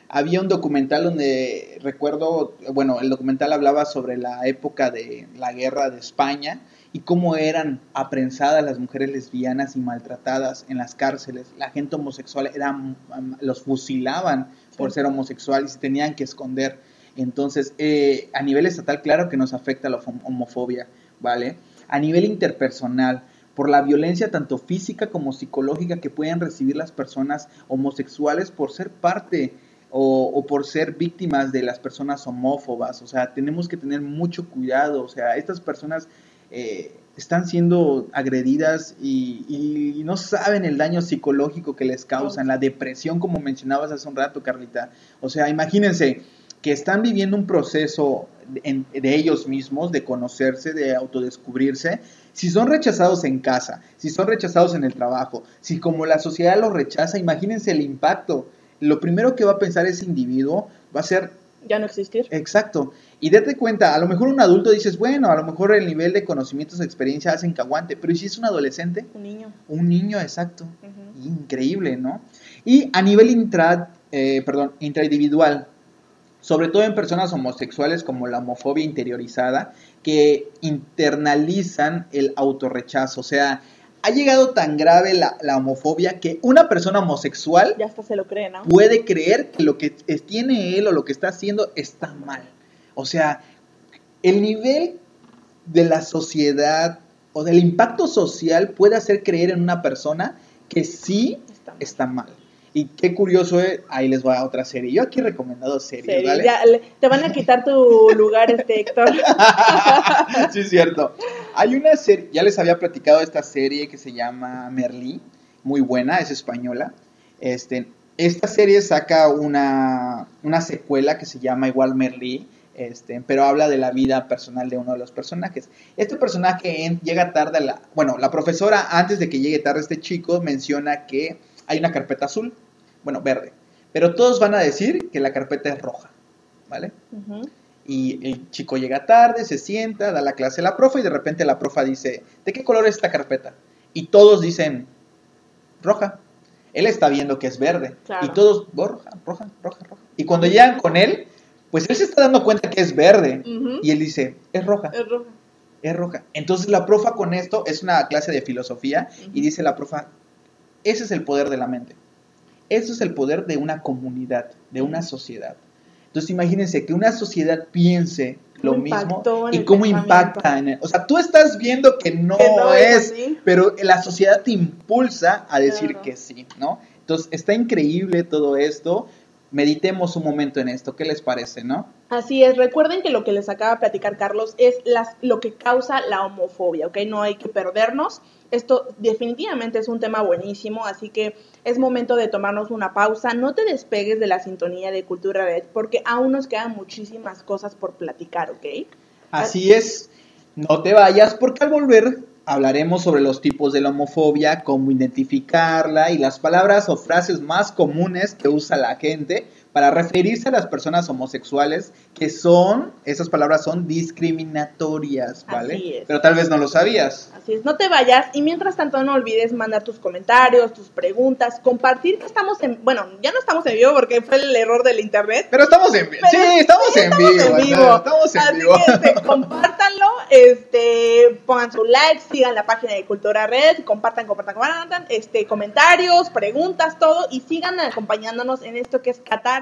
Había un documental donde recuerdo, bueno, el documental hablaba sobre la época de la guerra de España y cómo eran aprensadas las mujeres lesbianas y maltratadas en las cárceles. La gente homosexual eran, los fusilaban por ser homosexuales y tenían que esconder. Entonces, eh, a nivel estatal, claro que nos afecta la homofobia, ¿vale? A nivel interpersonal, por la violencia tanto física como psicológica que pueden recibir las personas homosexuales por ser parte o, por ser víctimas de las personas homófobas. O sea, tenemos que tener mucho cuidado. O sea, estas personas eh, están siendo agredidas y, y, no saben el daño psicológico que les causan, la depresión, como mencionabas hace un rato, Carlita. O sea, imagínense que están viviendo un proceso de, ellos mismos, de conocerse, de autodescubrirse, si son rechazados en casa, si son rechazados en el trabajo, si como la sociedad los rechaza, imagínense el impacto. Lo primero que va a pensar ese individuo va a ser... Ya no existir. Exacto. Y date cuenta, a lo mejor un adulto dices, bueno, a lo mejor el nivel de conocimientos o experiencia hacen que aguante, pero si es un adolescente? Un niño. Un niño, exacto. Increíble, ¿no? Y a nivel intra, eh, perdón, intraindividual, sobre todo en personas homosexuales como la homofobia interiorizada, que internalizan el autorrechazo. O sea, ha llegado tan grave la, homofobia que una persona homosexual ya hasta se lo cree, ¿no? puede creer que lo que tiene él o lo que está haciendo está mal. O sea, el nivel de la sociedad o del impacto social puede hacer creer en una persona que sí Está mal. Y qué curioso, eh, ahí les voy a otra serie. Yo aquí he recomendado series, ¿vale? te van a quitar tu lugar, este Héctor. sí, es cierto. Hay una serie, ya les había platicado esta serie que se llama Merlí, muy buena, es española. Este, esta serie saca una, una secuela que se llama igual Merlí, este, pero habla de la vida personal de uno de los personajes. Este personaje llega tarde a la... Bueno, la profesora, antes de que llegue tarde este chico, menciona que hay una carpeta azul, bueno, verde, pero todos van a decir que la carpeta es roja, ¿vale? Y el chico llega tarde, se sienta, da la clase a la profa y de repente la profa dice, ¿de qué color es esta carpeta? Y todos dicen, roja. Él está viendo que es verde. Y todos, oh, roja, roja, roja, roja. Y cuando llegan con él, pues él se está dando cuenta que es verde. Y él dice, es roja. Es roja. Es roja. Entonces la profa con esto es una clase de filosofía y dice la profa, ese es el poder de la mente. Eso es el poder de una comunidad, de una sociedad. Entonces imagínense que una sociedad piense lo mismo y cómo impacta en él. O sea, tú estás viendo que no, es, pero la sociedad te impulsa a decir que sí, ¿no? Entonces está increíble todo esto meditemos un momento en esto. ¿Qué les parece, no? Así es. Recuerden que lo que les acaba de platicar Carlos es las, lo que causa la homofobia, ¿ok? No hay que perdernos. Esto definitivamente es un tema buenísimo, así que es momento de tomarnos una pausa. No te despegues de la sintonía de Cultura Red porque aún nos quedan muchísimas cosas por platicar, ¿ok? Así es. No te vayas porque al volver hablaremos sobre los tipos de la homofobia, cómo identificarla y las palabras o frases más comunes que usa la gente para referirse a las personas homosexuales que son, esas palabras son discriminatorias, ¿vale? Así es. Pero tal vez no lo sabías. Así es, no te vayas y mientras tanto no olvides mandar tus comentarios, tus preguntas, compartir que estamos en, bueno, ya no estamos en vivo porque fue el error del internet. Pero estamos en vivo. Sí, estamos, en, vivo, Estamos en vivo. Que, este, compártanlo, este, pongan su like, sigan la página de Cultura Red, compartan, compartan, compartan, este, comentarios, preguntas, todo y sigan acompañándonos en esto que es Qatar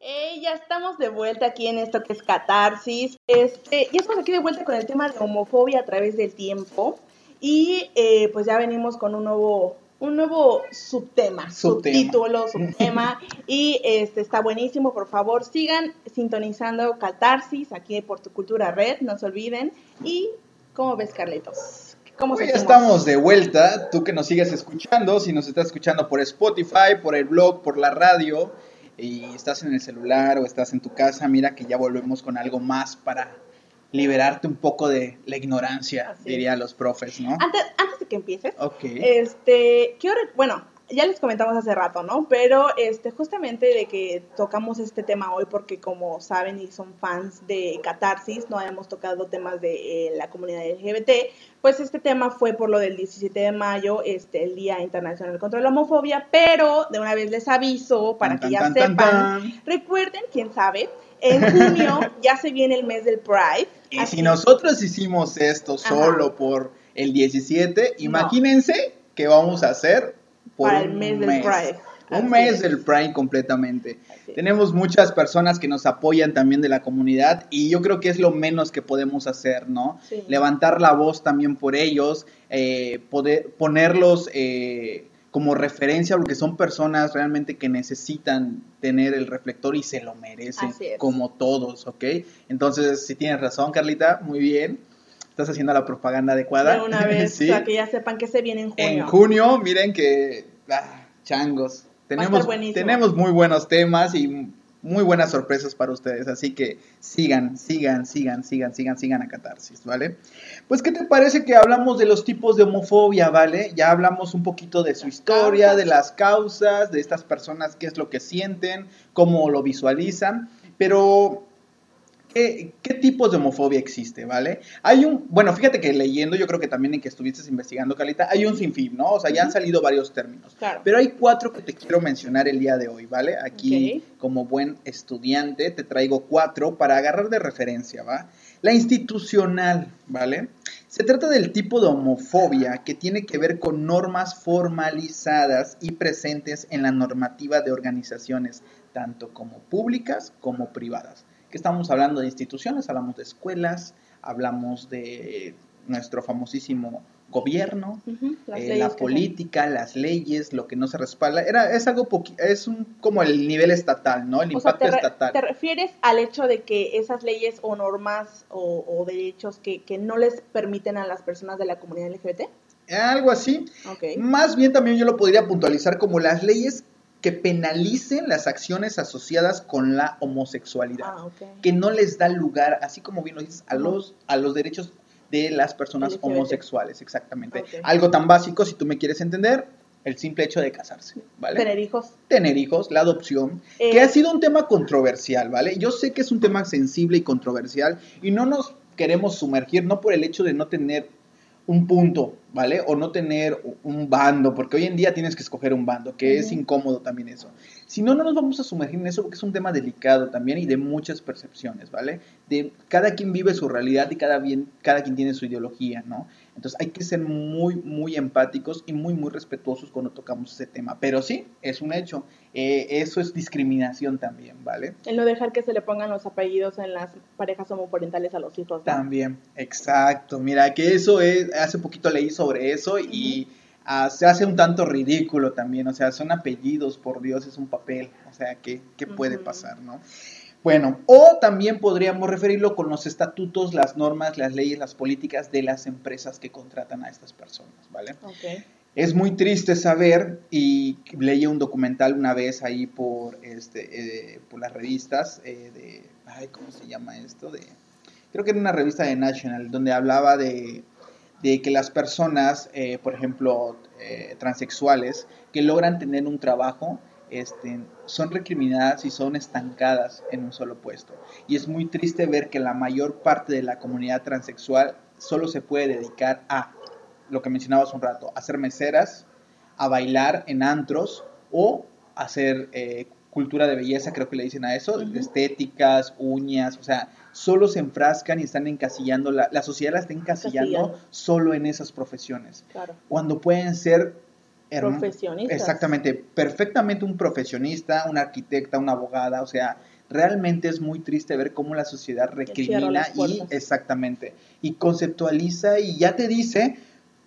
eh, ya estamos de vuelta aquí en esto que es catarsis. Este, ya estamos aquí de vuelta con el tema de homofobia a través del tiempo. Y eh, pues ya venimos con un nuevo un nuevo subtema, Subtema. subtítulo, subtema, y este está buenísimo, por favor, sigan sintonizando Catarsis aquí por Tu Cultura Red, no se olviden, y ¿cómo ves, Carlitos? ¿Cómo Pues ya estamos de vuelta. Tú que nos sigues escuchando, si nos estás escuchando por Spotify, por el blog, por la radio, y estás en el celular o estás en tu casa, mira que ya volvemos con algo más para liberarte un poco de la ignorancia, diría los profes, ¿no? Antes, antes de que empieces, Ok. Este, quiero, bueno, ya les comentamos hace rato, ¿no? Pero este, justamente de que tocamos este tema hoy, porque como saben y son fans de Catarsis, no habíamos tocado temas de eh, la comunidad LGBT, pues este tema fue por lo del 17 de mayo, este, el Día Internacional contra la Homofobia, pero de una vez les aviso para Tan, que ya tan, sepan. Recuerden, quién sabe, en junio ya se viene el mes del Pride. Y así- si nosotros hicimos esto Ajá. solo por el 17, imagínense que vamos a hacer por Para el mes del Pride. Así Un mes es. del Pride completamente. Tenemos muchas personas que nos apoyan también de la comunidad y yo creo que es lo menos que podemos hacer, ¿no? Sí. Levantar la voz también por ellos, eh, poder ponerlos eh, como referencia porque son personas realmente que necesitan tener el reflector y se lo merecen, como todos, ¿ok? Entonces, si tienes razón, Carlita, muy bien. Estás haciendo la propaganda adecuada. De una vez, sí. para que ya sepan que se viene en junio. En junio, miren que ah, changos. Tenemos, tenemos muy buenos temas y muy buenas sorpresas para ustedes. Así que sigan, sigan, sigan, sigan, sigan, sigan a Catarsis, ¿vale? Pues, ¿qué te parece que hablamos de los tipos de homofobia, ¿vale? Ya hablamos un poquito de su historia, de las causas, de estas personas, qué es lo que sienten, cómo lo visualizan. Pero ¿Qué, qué tipos de homofobia existe, ¿vale? Hay un, bueno, fíjate que leyendo, yo creo que también en que estuviste investigando, Calita, hay un sinfín, ¿no? O sea, ya han salido varios términos. Claro. Pero hay cuatro que te quiero mencionar el día de hoy, ¿vale? Aquí, como buen estudiante, te traigo cuatro para agarrar de referencia, ¿va? La institucional, ¿vale? Se trata del tipo de homofobia que tiene que ver con normas formalizadas y presentes en la normativa de organizaciones, tanto como públicas como privadas. Que estamos hablando de instituciones, hablamos de escuelas, hablamos de nuestro famosísimo gobierno, eh, la política, las leyes, lo que no se respalda. Era, es algo es un, como el nivel estatal, ¿no? El son- O sea, impacto te, estatal. te refieres al hecho de que esas leyes o normas o, o derechos que, que no les permiten a las personas de la comunidad LGBT? Algo así. Más bien también yo lo podría puntualizar como las leyes que penalicen las acciones asociadas con la homosexualidad. Ah. Que no les da lugar, así como bien lo dices, a los, a los derechos de las personas LGBT. homosexuales, exactamente. Algo tan básico, si tú me quieres entender, el simple hecho de casarse, ¿vale? Tener hijos. tener hijos, la adopción, Eh, que ha sido un tema controversial, ¿vale? Yo sé que es un tema sensible y controversial y no nos queremos sumergir, no por el hecho de no tener un punto, ¿vale? O no tener un bando, porque hoy en día tienes que escoger un bando, que es incómodo también eso. Si no, no nos vamos a sumergir en eso porque es un tema delicado también y de muchas percepciones, ¿vale? De cada quien vive su realidad y cada, bien, cada quien tiene su ideología, ¿no? Entonces hay que ser muy, muy empáticos y muy, muy respetuosos cuando tocamos ese tema. Pero sí, es un hecho. Eh, eso es discriminación también, ¿vale? El no dejar que se le pongan los apellidos en las parejas homoparentales a los hijos. ¿no? También, exacto. Mira, que eso es, hace poquito leí sobre eso y ah, se hace un tanto ridículo también. O sea, son apellidos, por Dios, es un papel. O sea, ¿qué, qué puede pasar, no? Bueno, o también podríamos referirlo con los estatutos, las normas, las leyes, las políticas de las empresas que contratan a estas personas, ¿vale? Es muy triste saber, y leí un documental una vez ahí por, este, eh, por las revistas eh, de, ay, ¿cómo se llama esto? De, creo que era una revista de National, donde hablaba de, de que las personas, eh, por ejemplo, eh, transexuales, que logran tener un trabajo, este, son recriminadas y son estancadas en un solo puesto. Y es muy triste ver que la mayor parte de la comunidad transexual solo se puede dedicar a lo que mencionabas un rato, a ser meseras, a bailar en antros o hacer eh, cultura de belleza, creo que le dicen a eso, estéticas, uñas, o sea, solo se enfrascan y están encasillando, la, la sociedad la está encasillando Encasillando. solo en esas profesiones, Claro. cuando pueden ser Profesionistas. Exactamente, perfectamente un profesionista, una arquitecta, una abogada, o sea, realmente es muy triste ver cómo la sociedad recrimina y exactamente y conceptualiza y ya te dice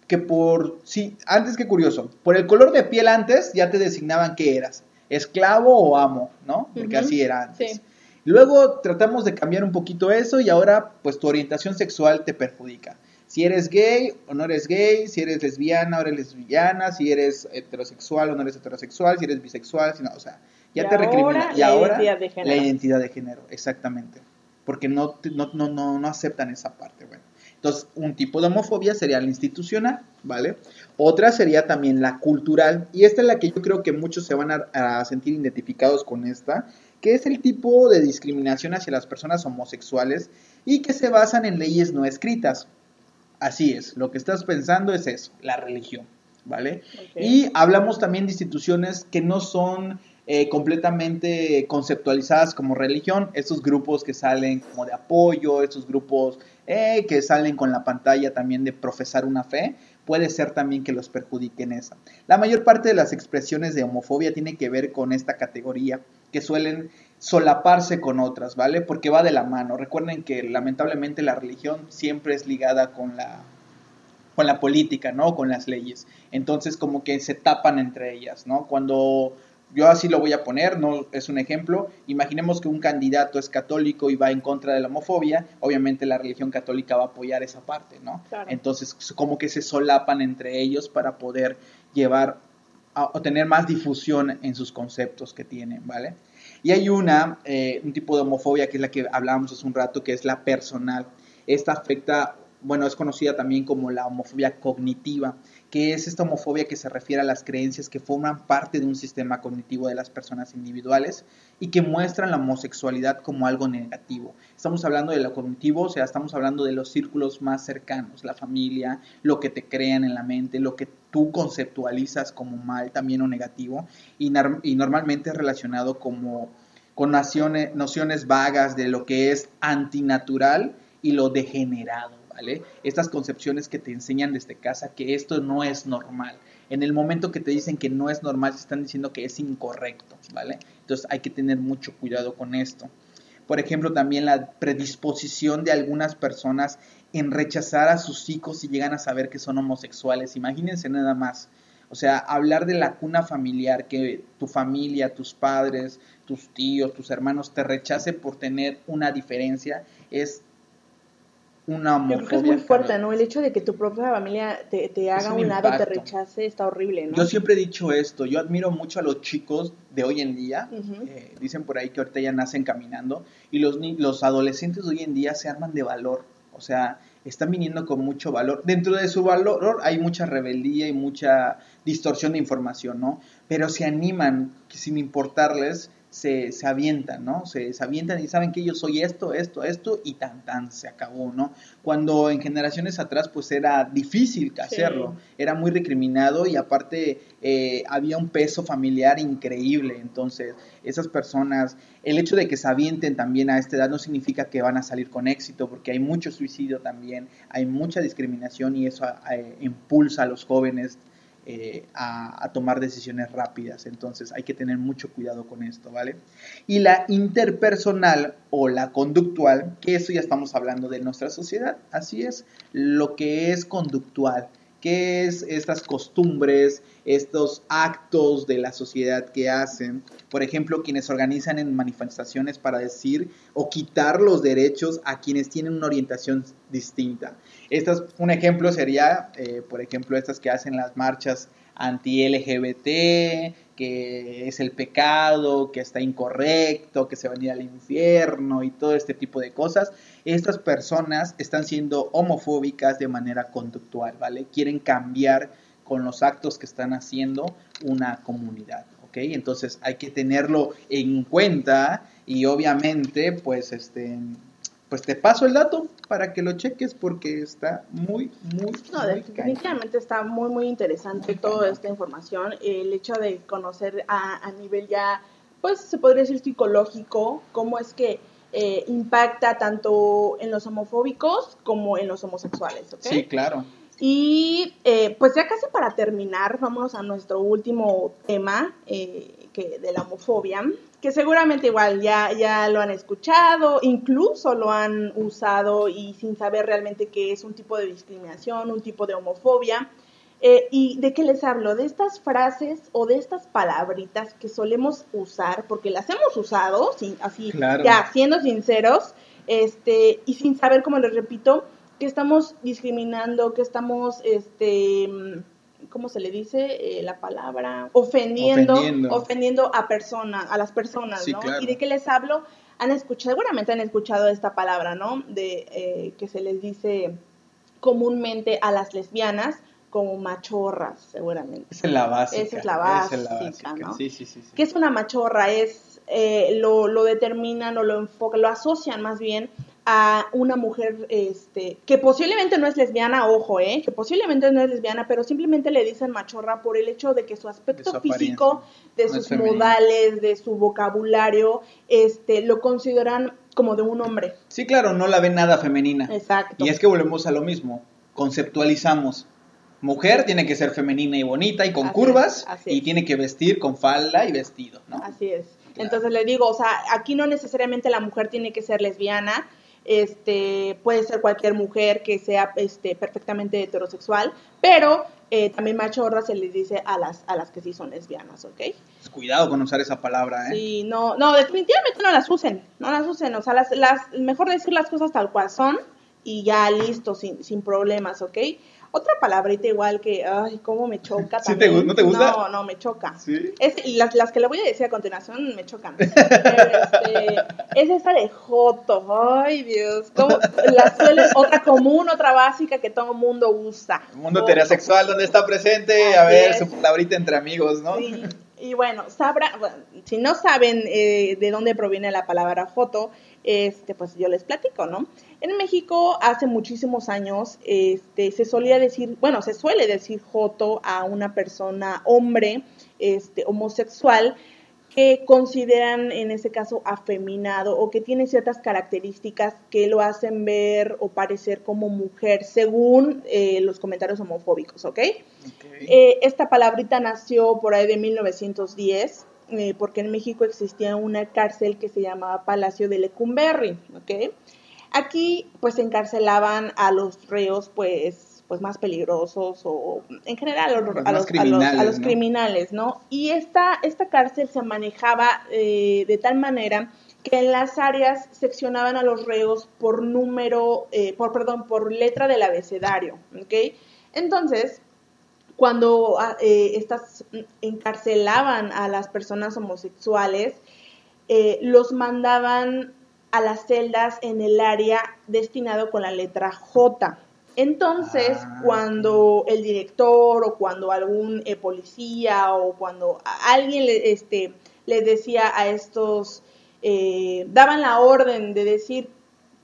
que por, sí, antes que curioso, por el color de piel antes ya te designaban qué eras, esclavo o amo, ¿no? Porque así era antes. Luego tratamos de cambiar un poquito eso y ahora pues tu orientación sexual te perjudica. Si eres gay o no eres gay, si eres lesbiana o eres lesbiana, si eres heterosexual o no eres heterosexual, si eres bisexual, si no, o sea, ya te recrimina. Y ahora la identidad de género, exactamente. Porque no, no, no, no, no aceptan esa parte, bueno. Entonces, un tipo de homofobia sería la institucional, ¿vale? Otra sería también la cultural, y esta es la que yo creo que muchos se van a, sentir identificados con esta, que es el tipo de discriminación hacia las personas homosexuales y que se basan en leyes no escritas. Así es, lo que estás pensando es eso, la religión, ¿vale? Y hablamos también de instituciones que no son eh, completamente conceptualizadas como religión, estos grupos que salen como de apoyo, estos grupos eh, que salen con la pantalla también de profesar una fe, puede ser también que los perjudiquen esa. La mayor parte de las expresiones de homofobia tiene que ver con esta categoría, que suelen solaparse con otras, ¿vale? Porque va de la mano. Recuerden que lamentablemente la religión siempre es ligada con la con la política, ¿no? Con las leyes. Entonces como que se tapan entre ellas, ¿no? Cuando yo así lo voy a poner, no es un ejemplo. Imaginemos que un candidato es católico y va en contra de la homofobia, obviamente la religión católica va a apoyar esa parte, ¿no? Entonces, como que se solapan entre ellos para poder llevar o tener más difusión en sus conceptos que tienen, ¿vale? Y hay una, eh, un tipo de homofobia que es la que hablábamos hace un rato, que es la personal. Esta afecta, bueno, es conocida también como la homofobia cognitiva que es esta homofobia que se refiere a las creencias que forman parte de un sistema cognitivo de las personas individuales y que muestran la homosexualidad como algo negativo. Estamos hablando de lo cognitivo, o sea, estamos hablando de los círculos más cercanos, la familia, lo que te crean en la mente, lo que tú conceptualizas como mal también o negativo y, y normalmente es relacionado como con nociones, nociones vagas de lo que es antinatural y lo degenerado. Estas concepciones que te enseñan desde casa que esto no es normal. En el momento que te dicen que no es normal, se están diciendo que es incorrecto, ¿vale? Entonces hay que tener mucho cuidado con esto. Por ejemplo, también la predisposición de algunas personas en rechazar a sus hijos si llegan a saber que son homosexuales. Imagínense nada más. O sea, hablar de la cuna familiar, que tu familia, tus padres, tus tíos, tus hermanos te rechace por tener una diferencia, es una homofobia. es muy fuerte, ¿no? El hecho de que tu propia familia te, te haga un, lado, te rechace, está horrible, ¿no? Yo siempre he dicho esto, yo admiro mucho a los chicos de hoy en día, eh, dicen por ahí que ahorita ya nacen caminando, y los, los adolescentes de hoy en día se arman de valor, o sea, están viniendo con mucho valor. Dentro de su valor hay mucha rebeldía y mucha distorsión de información, ¿no? Pero se animan, sin importarles, se, se avientan, ¿no? Se, se, avientan y saben que yo soy esto, esto, esto y tan, tan, se acabó, ¿no? Cuando en generaciones atrás pues era difícil hacerlo, era muy recriminado y aparte eh, había un peso familiar increíble, entonces esas personas, el hecho de que se avienten también a esta edad no significa que van a salir con éxito, porque hay mucho suicidio también, hay mucha discriminación y eso eh, impulsa a los jóvenes eh, a, tomar decisiones rápidas. Entonces hay que tener mucho cuidado con esto, ¿vale? Y la interpersonal o la conductual, que eso ya estamos hablando de nuestra sociedad, así es, lo que es conductual, que es estas costumbres, estos actos de la sociedad que hacen. Por ejemplo, quienes organizan en manifestaciones para decir o quitar los derechos a quienes tienen una orientación distinta. Estas, un ejemplo sería, eh, por ejemplo, estas que hacen las marchas anti-LGBT, que es el pecado, que está incorrecto, que se va a ir al infierno y todo este tipo de cosas. Estas personas están siendo homofóbicas de manera conductual, ¿vale? Quieren cambiar con los actos que están haciendo una comunidad, ¿ok? Entonces hay que tenerlo en cuenta y obviamente, pues, este, pues te paso el dato para que lo cheques porque está muy, muy, no, definitivamente está muy, muy interesante toda esta información. El hecho de conocer a, a, nivel ya, pues se podría decir psicológico, cómo es que eh, impacta tanto en los homofóbicos como en los homosexuales, ¿ok? Sí, claro. Y eh, pues ya casi para terminar, vamos a nuestro último tema eh, que, de la homofobia, que seguramente igual ya, ya lo han escuchado, incluso lo han usado y sin saber realmente qué es un tipo de discriminación, un tipo de homofobia. Eh, ¿Y de qué les hablo? De estas frases o de estas palabritas que solemos usar, porque las hemos usado, sin, así, ya siendo sinceros, este, y sin saber, como les repito, que estamos discriminando, que estamos, este, ¿cómo se le dice eh, la palabra? Ofendiendo, ofendiendo, a personas, a las personas, ¿no? ¿Y de qué les hablo? Han escuchado, seguramente han escuchado esta palabra, ¿no? De eh, que se les dice comúnmente a las lesbianas como machorras, seguramente. Esa es la básica. Esa es la básica, ¿no? Sí, sí, sí, ¿Qué es una machorra? Es, eh, lo, lo determinan o lo enfocan, lo asocian más bien a una mujer este, que posiblemente no es lesbiana, ojo, eh, que posiblemente no es lesbiana, pero simplemente le dicen machorra por el hecho de que su aspecto físico, de sus modales, de su vocabulario, este, lo consideran como de un hombre. Sí, claro, no la ven nada femenina. Exacto. Y es que volvemos a lo mismo, conceptualizamos. Mujer tiene que ser femenina y bonita y con curvas y tiene que vestir con falda y vestido, ¿no? Así es. Entonces le digo, o sea, aquí no necesariamente la mujer tiene que ser lesbiana, este, puede ser cualquier mujer que sea este, perfectamente heterosexual, pero eh, también machorra se les dice a las, a las que sí son lesbianas, ¿ok? Pues cuidado con usar esa palabra, ¿eh? Sí, no, no, definitivamente no las usen, no las usen, o sea, las, las, mejor decir las cosas tal cual son y ya listo, sin, sin problemas, ¿ok? Otra palabrita igual que, ay, cómo me choca también. ¿No te gusta? No, no, me choca. ¿Sí? Es, las, las que le voy a decir a continuación me chocan. este, es esa de Joto. Ay, Dios. ¿Cómo? La suele, otra común, otra básica que todo mundo usa. El mundo heterosexual donde está presente, a ver, su palabrita entre amigos, ¿no? Sí. Y bueno, sabrá, si no saben eh, de dónde proviene la palabra Joto, este, pues yo les platico, ¿no? En México hace muchísimos años este, se solía decir, bueno, se suele decir joto a una persona hombre este, homosexual que consideran en ese caso afeminado o que tiene ciertas características que lo hacen ver o parecer como mujer según eh, los comentarios homofóbicos, ¿ok? Eh, esta palabrita nació por ahí de 1910 eh, porque en México existía una cárcel que se llamaba Palacio de Lecumberri, ¿ok? Aquí pues encarcelaban a los reos pues, pues más peligrosos o en general a los, criminales, ¿no? Y esta, esta cárcel se manejaba eh, de tal manera que en las áreas seccionaban a los reos por número, eh, por perdón, por letra del abecedario, ¿ok? Entonces, cuando ah, eh, estas encarcelaban a las personas homosexuales, los mandaban a las celdas en el área destinado con la letra J. Entonces, ah, cuando el director o cuando algún eh, policía o cuando alguien le, este, le decía a estos, eh, daban la orden de decir,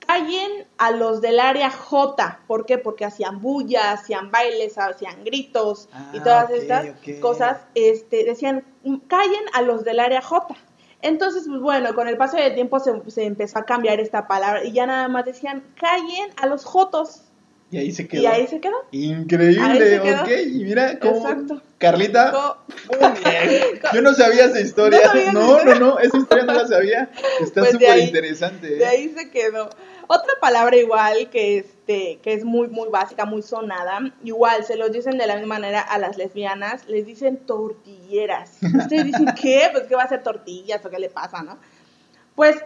callen a los del área J. ¿Por qué? Porque hacían bulla, hacían bailes, hacían gritos y ah, todas estas cosas. Este, decían, callen a los del área J. Entonces, pues bueno, con el paso del tiempo se, empezó a cambiar esta palabra y ya nada más decían, callen a los jotos. Y ahí se quedó. Y ahí se quedó. Increíble, ok. Y mira cómo. Exacto. Carlita. Yo no sabía esa historia. No, no, no, esa historia no la sabía. Está pues súper interesante. De ahí se quedó. Otra palabra igual que este, que es muy, muy básica, muy sonada, igual se los dicen de la misma manera a las lesbianas, les dicen tortilleras. Ustedes dicen, ¿qué? Pues ¿qué va a ser tortillas o qué le pasa, no? Pues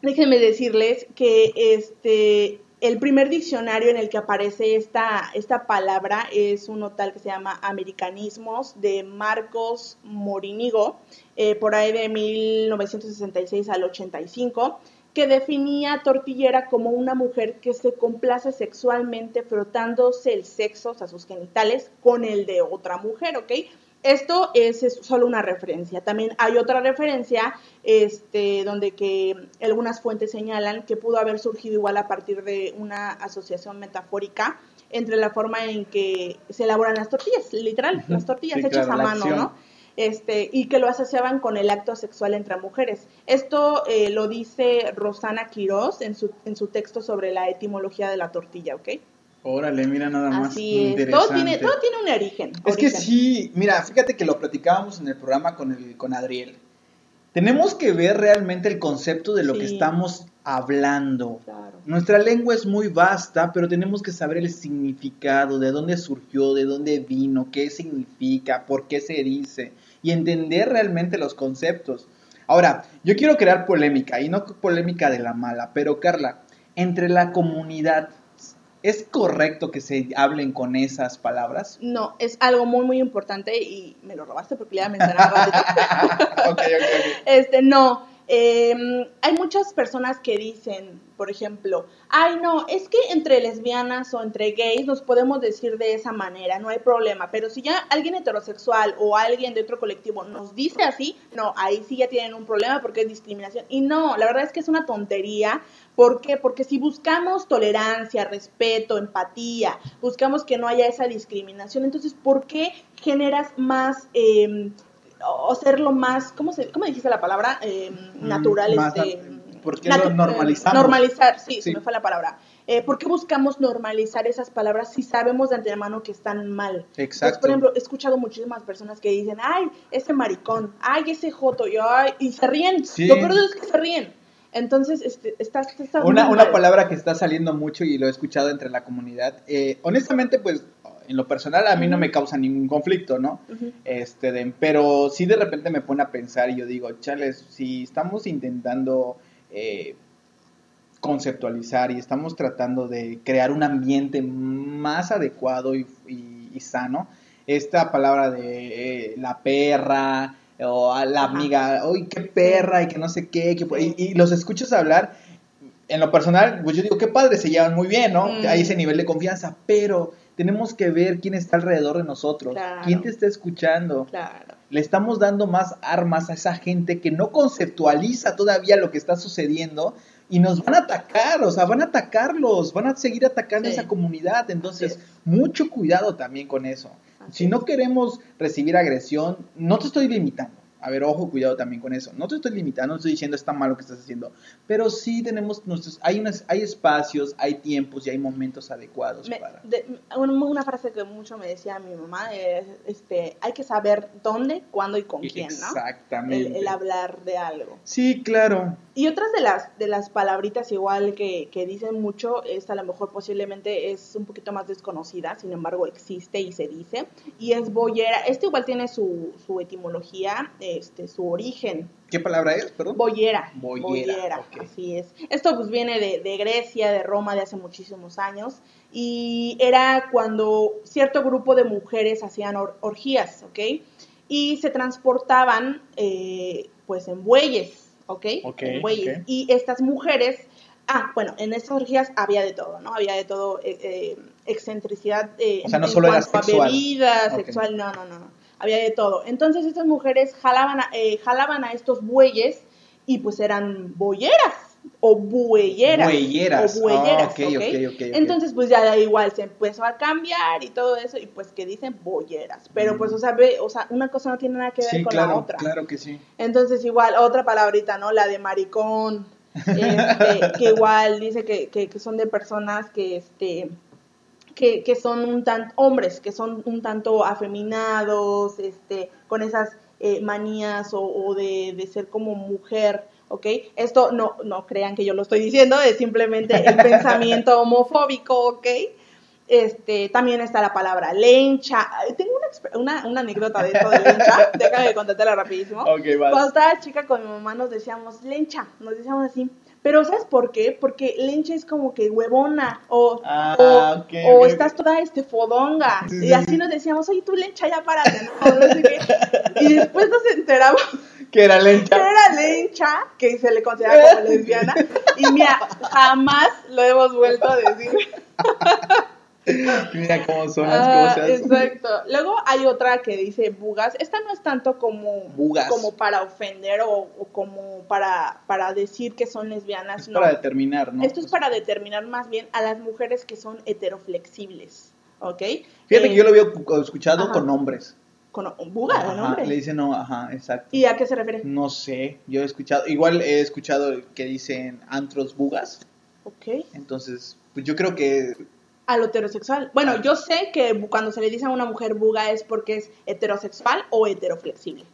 déjenme decirles que este el primer diccionario en el que aparece esta, esta palabra es uno tal que se llama Americanismos de Marcos Morinigo, eh, por ahí de 1966 al 85 que definía tortillera como una mujer que se complace sexualmente frotándose el sexo, o sea, sus genitales, con el de otra mujer, ¿ok? Esto es, solo una referencia. También hay otra referencia, este, donde que algunas fuentes señalan que pudo haber surgido igual a partir de una asociación metafórica entre la forma en que se elaboran las tortillas, literal, las tortillas hechas a mano, ¿no? este, y que lo asociaban con el acto sexual entre mujeres. Esto eh, lo dice Rosana Quiroz en su, en su texto sobre la etimología de la tortilla, ¿ok? Órale, mira nada más. Así es. Todo tiene, todo tiene un origen. Es que origen. sí, mira, fíjate que lo platicábamos en el programa con, el, con Adriel. Tenemos que ver realmente el concepto de lo que Sí. estamos hablando. Claro. Nuestra lengua es muy vasta, pero tenemos que saber el significado, de dónde surgió, de dónde vino, qué significa, por qué se dice, y entender realmente los conceptos. Ahora, yo quiero crear polémica, y no polémica de la mala, pero Carla, entre la comunidad, ¿es correcto que se hablen con esas palabras? No, es algo muy, muy importante y me lo robaste porque le iba a mencionar ratito. ok, ok, ok. Este, no. eh, hay muchas personas que dicen, por ejemplo, ay, no, es que entre lesbianas o entre gays nos podemos decir de esa manera, no hay problema. Pero si ya alguien heterosexual o alguien de otro colectivo nos dice así, no, ahí sí ya tienen un problema porque es discriminación. Y no, la verdad es que es una tontería. ¿Por qué? Porque si buscamos tolerancia, respeto, empatía, buscamos que no haya esa discriminación, entonces, ¿por qué generas más... eh, o hacerlo más, ¿cómo, se, cómo dijiste la palabra? Eh, natural, más este... ¿por qué natu- lo normalizamos? normalizar, sí, Sí. se me fue la palabra. Eh, ¿Por qué buscamos normalizar esas palabras si sabemos de antemano que están mal? Exacto. Entonces, por ejemplo, he escuchado muchísimas personas que dicen, ay, ese maricón, ay, ese joto, y, ay, y se ríen. Sí. Lo peor es que se ríen. Entonces, este, estás, estás Una, una palabra que está saliendo mucho y lo he escuchado entre la comunidad. eh, honestamente, pues, en lo personal a mí no me causa ningún conflicto, ¿no? Este, de- pero sí de repente me pone a pensar y yo digo, chales, si estamos intentando eh, conceptualizar y estamos tratando de crear un ambiente más adecuado y, y- y sano, esta palabra de eh, la perra o a la Ajá. amiga, uy, qué perra y que no sé qué, que- y, y los escuchas hablar, en lo personal, pues yo digo, qué padre, se llevan muy bien, ¿no? Mm. Hay ese nivel de confianza, pero tenemos que ver quién está alrededor de nosotros, Claro. quién te está escuchando. Claro. Le estamos dando más armas a esa gente que no conceptualiza todavía lo que está sucediendo y nos van a atacar, o sea, van a atacarlos, van a seguir atacando a esa comunidad. Entonces, mucho cuidado también con eso. Si no queremos recibir agresión, no te estoy limitando. A ver, ojo, cuidado también con eso. No te estoy limitando, no estoy diciendo está mal lo que estás haciendo. Pero sí tenemos nuestros, hay unas, hay espacios, hay tiempos y hay momentos adecuados Me- para. de- una, una frase que mucho me decía mi mamá es, este, hay que saber dónde, cuándo y con quién, ¿no? Exactamente. El, el hablar de algo. Sí, claro. Y otras de las, de las palabritas igual que, que dicen mucho, esta a lo mejor posiblemente es un poquito más desconocida, sin embargo existe y se dice, y es boyera. Este igual tiene su, su etimología, este, su origen. ¿Qué palabra es, perdón? Boyera. Boyera, ok. así es. Esto pues viene de, de Grecia, de Roma, de hace muchísimos años. Y era cuando cierto grupo de mujeres hacían or- orgías, ¿ok? Y se transportaban eh, pues en bueyes, ¿ok? Ok, en bueyes. ok. Y estas mujeres, ah, bueno, en estas orgías había de todo, ¿no? Había de todo, eh, eh, excentricidad. eh, O sea, no en solo era a sexual. bebida, sexual, no, no, no, no. Había de todo. Entonces estas mujeres jalaban a, eh, jalaban a estos bueyes y pues eran boyeras o bueyeras. Bueyeras. O bueyeras, Ah. Entonces pues ya da igual, se empezó a cambiar y todo eso y pues que dicen boyeras. Pero Mm. pues, o sea, ve, o sea, una cosa no tiene nada que ver Sí, con claro, la otra. claro que sí. Entonces igual, otra palabrita, ¿no? La de maricón, este, que igual dice que, que, que son de personas que, este, que, que son un tanto, hombres, que son un tanto afeminados, este, con esas eh, manías o, o de, de ser como mujer, ¿ok? Esto no, no crean que yo lo estoy diciendo, es simplemente el pensamiento homofóbico, ¿ok? Este, también está la palabra lencha. Tengo una, una, una anécdota de esto de lencha, déjame contártela rapidísimo. Ok, Cuando vas. estaba chica con mi mamá nos decíamos lencha, nos decíamos así. Pero ¿sabes por qué? Porque lencha es como que huevona o, Ah, o, estás toda este fodonga. Sí, y sí, así sí. nos decíamos, oye, tú lencha, ya párate, ¿no? No sé qué. Y después nos enteramos Que era que lencha. era lencha, que se le considera como lesbiana. Y mira, jamás lo hemos vuelto a decir. Mira cómo son las Ah, cosas. Exacto. Luego hay otra que dice bugas. Esta no es tanto como, Bugas. como para ofender o, o como para, para decir que son lesbianas. Es no. para determinar, ¿no? Esto es para determinar más bien a las mujeres que son heteroflexibles. ¿Ok? Fíjate Eh, que yo lo había escuchado ajá. con hombres. Con Ajá, nombre. Le dicen, no, ajá, exacto. ¿Y a qué se refiere? No sé, yo he escuchado, igual he escuchado que dicen antros bugas, Ok. entonces, pues yo creo que A lo heterosexual. Bueno, yo sé que cuando se le dice a una mujer buga es porque es heterosexual o heteroflexible.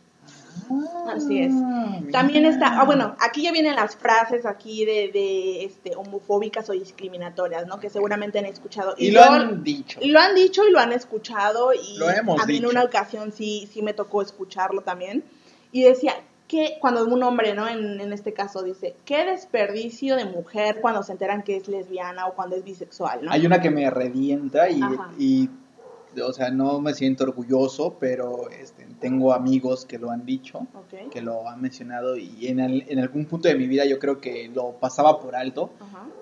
Así es. Ah, También está, ah, bueno, aquí ya vienen las frases aquí de, de este, homofóbicas o discriminatorias, ¿no? Que seguramente han escuchado. Y lo han dicho. lo han dicho y lo han escuchado y Lo hemos a mí en una ocasión sí, sí me tocó escucharlo también. Y decía que cuando un hombre, ¿no? En, en este caso dice, qué desperdicio de mujer cuando se enteran que es lesbiana o cuando es bisexual, ¿no? Hay una que me revienta y, y, o sea, no me siento orgulloso, pero este, tengo amigos que lo han dicho, que lo han mencionado y en, el- en algún punto de mi vida yo creo que lo pasaba por alto,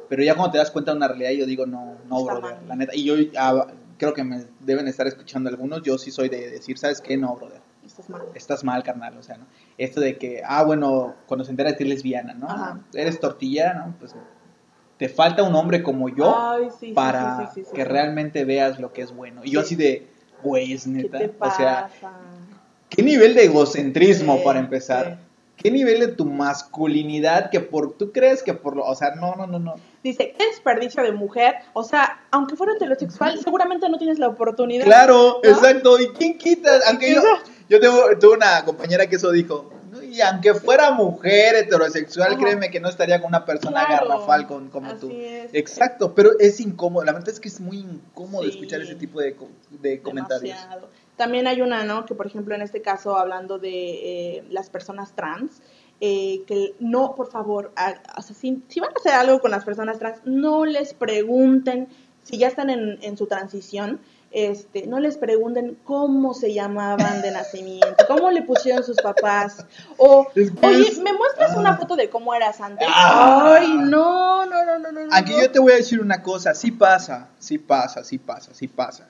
pero ya cuando te das cuenta de una realidad yo digo, no, no, Está brother, mal. la neta. Y yo ah, creo que me deben estar escuchando algunos, yo sí soy de decir, ¿sabes qué? No, brother. Estás mal. Estás mal, carnal, o sea, ¿no? Esto de que, ah, bueno, cuando se entera que eres lesbiana, ¿no? Eres tortilla, ¿no? Pues te falta un hombre como yo Ay, sí, sí, para sí, sí, que realmente veas lo que es bueno. Y yo Sí. así de, güey, es ¿Qué neta. O sea, ¿qué nivel de egocentrismo Sí, para empezar? sí. ¿Qué nivel de tu masculinidad que por, tú crees que por lo, o sea, no, no, no, no. Dice, qué desperdicio de mujer. O sea, aunque fuera heterosexual, seguramente no tienes la oportunidad. Claro, ¿No? exacto. ¿Y quién quita? Aunque yo, yo tengo, tuve una compañera que eso dijo. "No, Y aunque fuera mujer heterosexual, Ajá. créeme que no estaría con una persona Claro, garrafal con, como así tú. es. Exacto, pero es incómodo. La verdad es que es muy incómodo Sí. escuchar ese tipo de, de comentarios. Demasiado. También hay una, ¿no? Que por ejemplo en este caso hablando de eh, las personas trans, eh, que no, por favor, a- o sea, si, si van a hacer algo con las personas trans, no les pregunten si ya están en, en su transición. Este, no les pregunten cómo se llamaban de nacimiento, cómo le pusieron sus papás, o, Después- oye, ¿me muestras Ah. una foto de cómo eras antes? Ah. Ay, no, no, no, no, no. no, Aquí no. yo te voy a decir una cosa, sí pasa, sí pasa, sí pasa, sí pasa.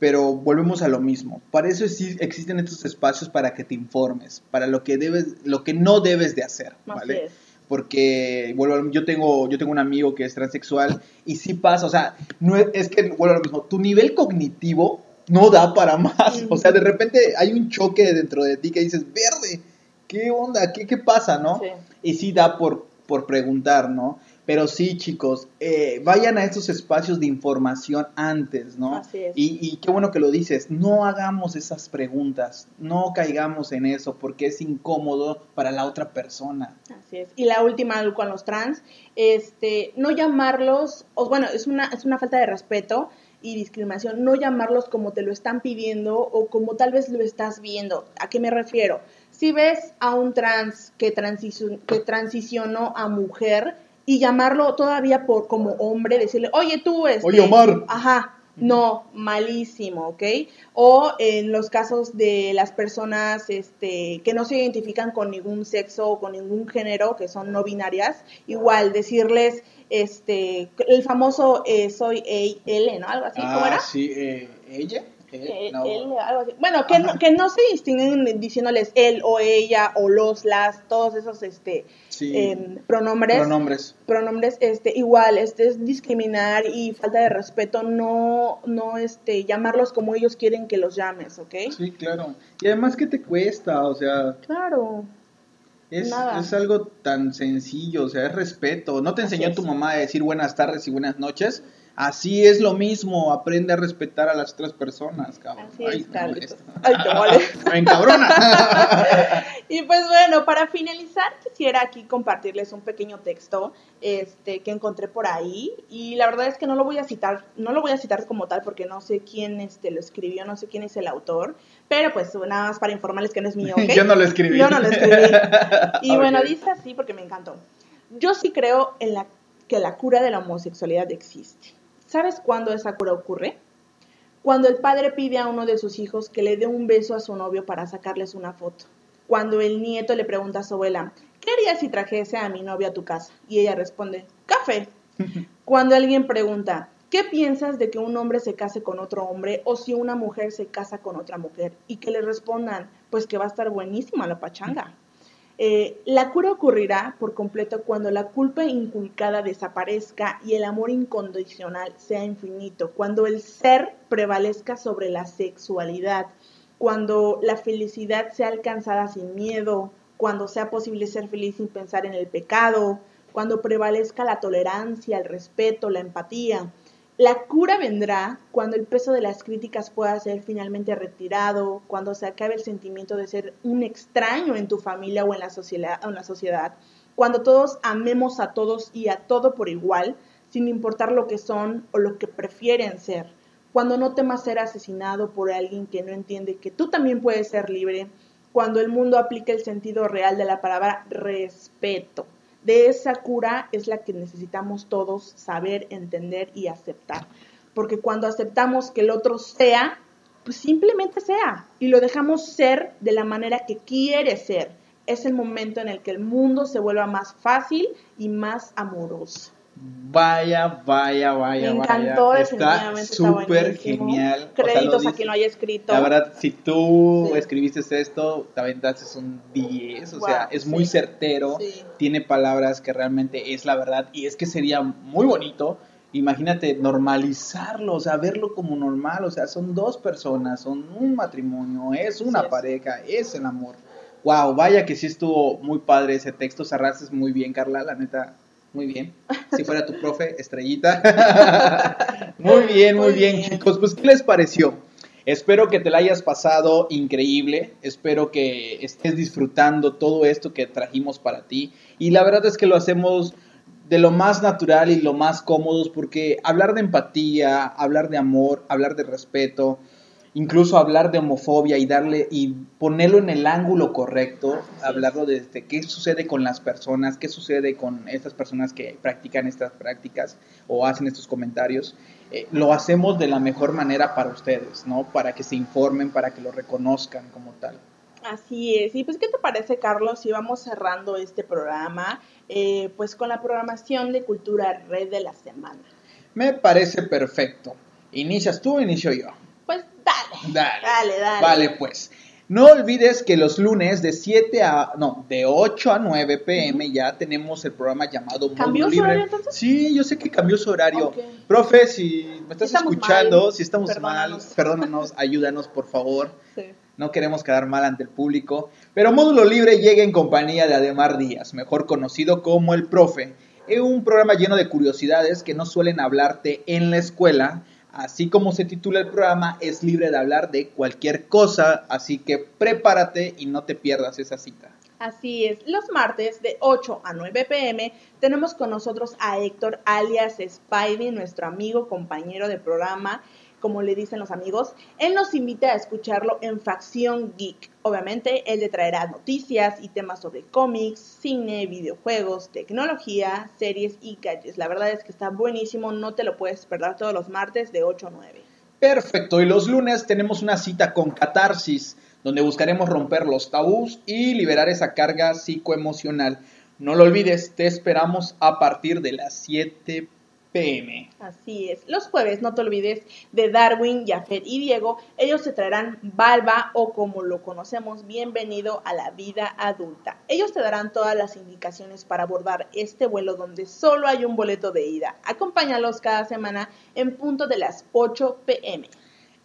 Pero volvemos a lo mismo. Para eso sí existen estos espacios para que te informes, para lo que debes, lo que no debes de hacer, ¿vale? es. Porque vuelvo a- yo tengo yo tengo un amigo que es transexual y sí pasa, o sea, no es, es que vuelvo a lo mismo, tu nivel cognitivo no da para más. O sea, de repente hay un choque dentro de ti que dices, "Verde, ¿qué onda? ¿Qué qué pasa, no?" Sí. y sí da por, por preguntar, ¿no? Pero sí, chicos, eh, vayan a estos espacios de información antes, ¿no? Así es. Y, y qué bueno que lo dices, no hagamos esas preguntas, no caigamos en eso porque es incómodo para la otra persona. Así es. Y la última con los trans, este, no llamarlos, o bueno, es una, es una falta de respeto y discriminación, no llamarlos como te lo están pidiendo o como tal vez lo estás viendo. ¿A qué me refiero? Si ves a un trans que, transicio- que transicionó a mujer y llamarlo todavía por como hombre, decirle, oye tú, este, Oye, Omar. Ajá, no, malísimo, ¿ok? O en los casos de las personas este, que no se identifican con ningún sexo o con ningún género, que son no binarias, igual decirles este, el famoso eh, soy él, ¿no? Algo así, ¿cómo era? Ah, sí, eh, ¿ella? Eh, no. él, algo así. Bueno, que no, que no se distinguen diciéndoles él o ella o los, las, todos esos este, Sí. em, pronombres Pronombres. pronombres este igual este es discriminar y falta de respeto no no este llamarlos como ellos quieren que los llames ¿ok? Sí, claro. Y además, ¿qué te cuesta? O sea, claro Es, es algo tan sencillo, o sea, es respeto. ¿No te enseñó tu mamá a decir buenas tardes y buenas noches? Así es lo mismo, aprende a respetar a las otras personas, cabrón. así Ay, es Carlitos ay te vale Me encabrona. y pues bueno para finalizar quisiera aquí compartirles un pequeño texto este que encontré por ahí y la verdad es que no lo voy a citar no lo voy a citar como tal porque no sé quién este lo escribió no sé quién es el autor pero pues nada más para informarles que no es mío ¿ok? Yo no lo escribí. Yo no lo escribí. Y bueno, dice así porque me encantó. Yo sí creo en la, que la cura de la homosexualidad existe. ¿Sabes cuándo esa cura ocurre? Cuando el padre pide a uno de sus hijos que le dé un beso a su novio para sacarles una foto. Cuando el nieto le pregunta a su abuela, ¿qué harías si trajese a mi novio a tu casa? Y ella responde, café. Cuando alguien pregunta, ¿qué piensas de que un hombre se case con otro hombre o si una mujer se casa con otra mujer? Y que le respondan, pues que va a estar buenísima la pachanga. Eh, la cura ocurrirá por completo cuando la culpa inculcada desaparezca y el amor incondicional sea infinito, cuando el ser prevalezca sobre la sexualidad, cuando la felicidad sea alcanzada sin miedo, cuando sea posible ser feliz sin pensar en el pecado, cuando prevalezca la tolerancia, el respeto, la empatía. La cura vendrá cuando el peso de las críticas pueda ser finalmente retirado, cuando se acabe el sentimiento de ser un extraño en tu familia o en la sociedad, cuando todos amemos a todos y a todo por igual, sin importar lo que son o lo que prefieren ser, cuando no temas ser asesinado por alguien que no entiende que tú también puedes ser libre, cuando el mundo aplique el sentido real de la palabra respeto. De esa cura es la que necesitamos todos saber, entender y aceptar. Porque cuando aceptamos que el otro sea, pues simplemente sea y lo dejamos ser de la manera que quiere ser. Es el momento en el que el mundo se vuelva más fácil y más amoroso. Vaya, vaya, vaya, Me encantó, vaya. Está súper genial. O sea, Créditos a quien lo haya escrito. La verdad, si tú Sí. escribiste esto, te aventaste un 10, o Wow, sea, es muy certero, Sí. tiene palabras que realmente es la verdad y es que sería muy bonito, imagínate normalizarlo, o sea, verlo como normal, o sea, son dos personas, son un matrimonio, es una pareja, es el amor. Wow, vaya que sí estuvo muy padre ese texto, cerraste muy bien, Carla, la neta, muy bien. Si fuera tu profe, estrellita. muy bien, muy, Muy bien, bien. chicos. Pues, ¿qué les pareció? Espero que te la hayas pasado increíble. Espero que estés disfrutando todo esto que trajimos para ti. Y la verdad es que lo hacemos de lo más natural y lo más cómodos porque hablar de empatía, hablar de amor, hablar de respeto, incluso hablar de homofobia y darle y ponerlo en el ángulo correcto, hablarlo de este, qué sucede con las personas, qué sucede con estas personas que practican estas prácticas o hacen estos comentarios, eh, lo hacemos de la mejor manera para ustedes, ¿no? Para que se informen, para que lo reconozcan como tal. Así es. Y pues, ¿qué te parece, Carlos, si vamos cerrando este programa, eh, pues con la programación de Cultura Red de la semana? Me parece perfecto. ¿Inicias tú o inicio yo? Dale. Dale. Vale, pues. No olvides que los lunes de 7 a. No, de 8 a 9 pm ya tenemos el programa llamado ¿Cambió Módulo su Libre. horario, entonces? Sí, yo sé que cambió su horario. Profe, si me estás estamos escuchando, mal, si estamos perdónanos. mal, perdónanos, ayúdanos, por favor. Sí. No queremos quedar mal ante el público. Pero Módulo Libre llega en compañía de Ademar Díaz, mejor conocido como el profe. Es un programa lleno de curiosidades que no suelen hablarte en la escuela. Así como se titula el programa, es libre de hablar de cualquier cosa. Así que prepárate y no te pierdas esa cita. Así es, los martes de 8 a 9 pm tenemos con nosotros a Héctor alias Spidey, nuestro amigo, compañero de programa, como le dicen los amigos. Él nos invita a escucharlo en Facción Geek. Obviamente, él le traerá noticias y temas sobre cómics, cine, videojuegos, tecnología, series y gadgets. La verdad es que está buenísimo, no te lo puedes perder todos los martes de 8 a 9. Perfecto, y los lunes tenemos una cita con Catarsis, donde buscaremos romper los tabús y liberar esa carga psicoemocional. No lo olvides, te esperamos a partir de las 7 pm. Así es. Los jueves, no te olvides de Darwin, Jafet y Diego. Ellos te traerán Balba o como lo conocemos, bienvenido a la vida adulta. Ellos te darán todas las indicaciones para abordar este vuelo donde solo hay un boleto de ida. Acompáñalos cada semana en punto de las 8 pm.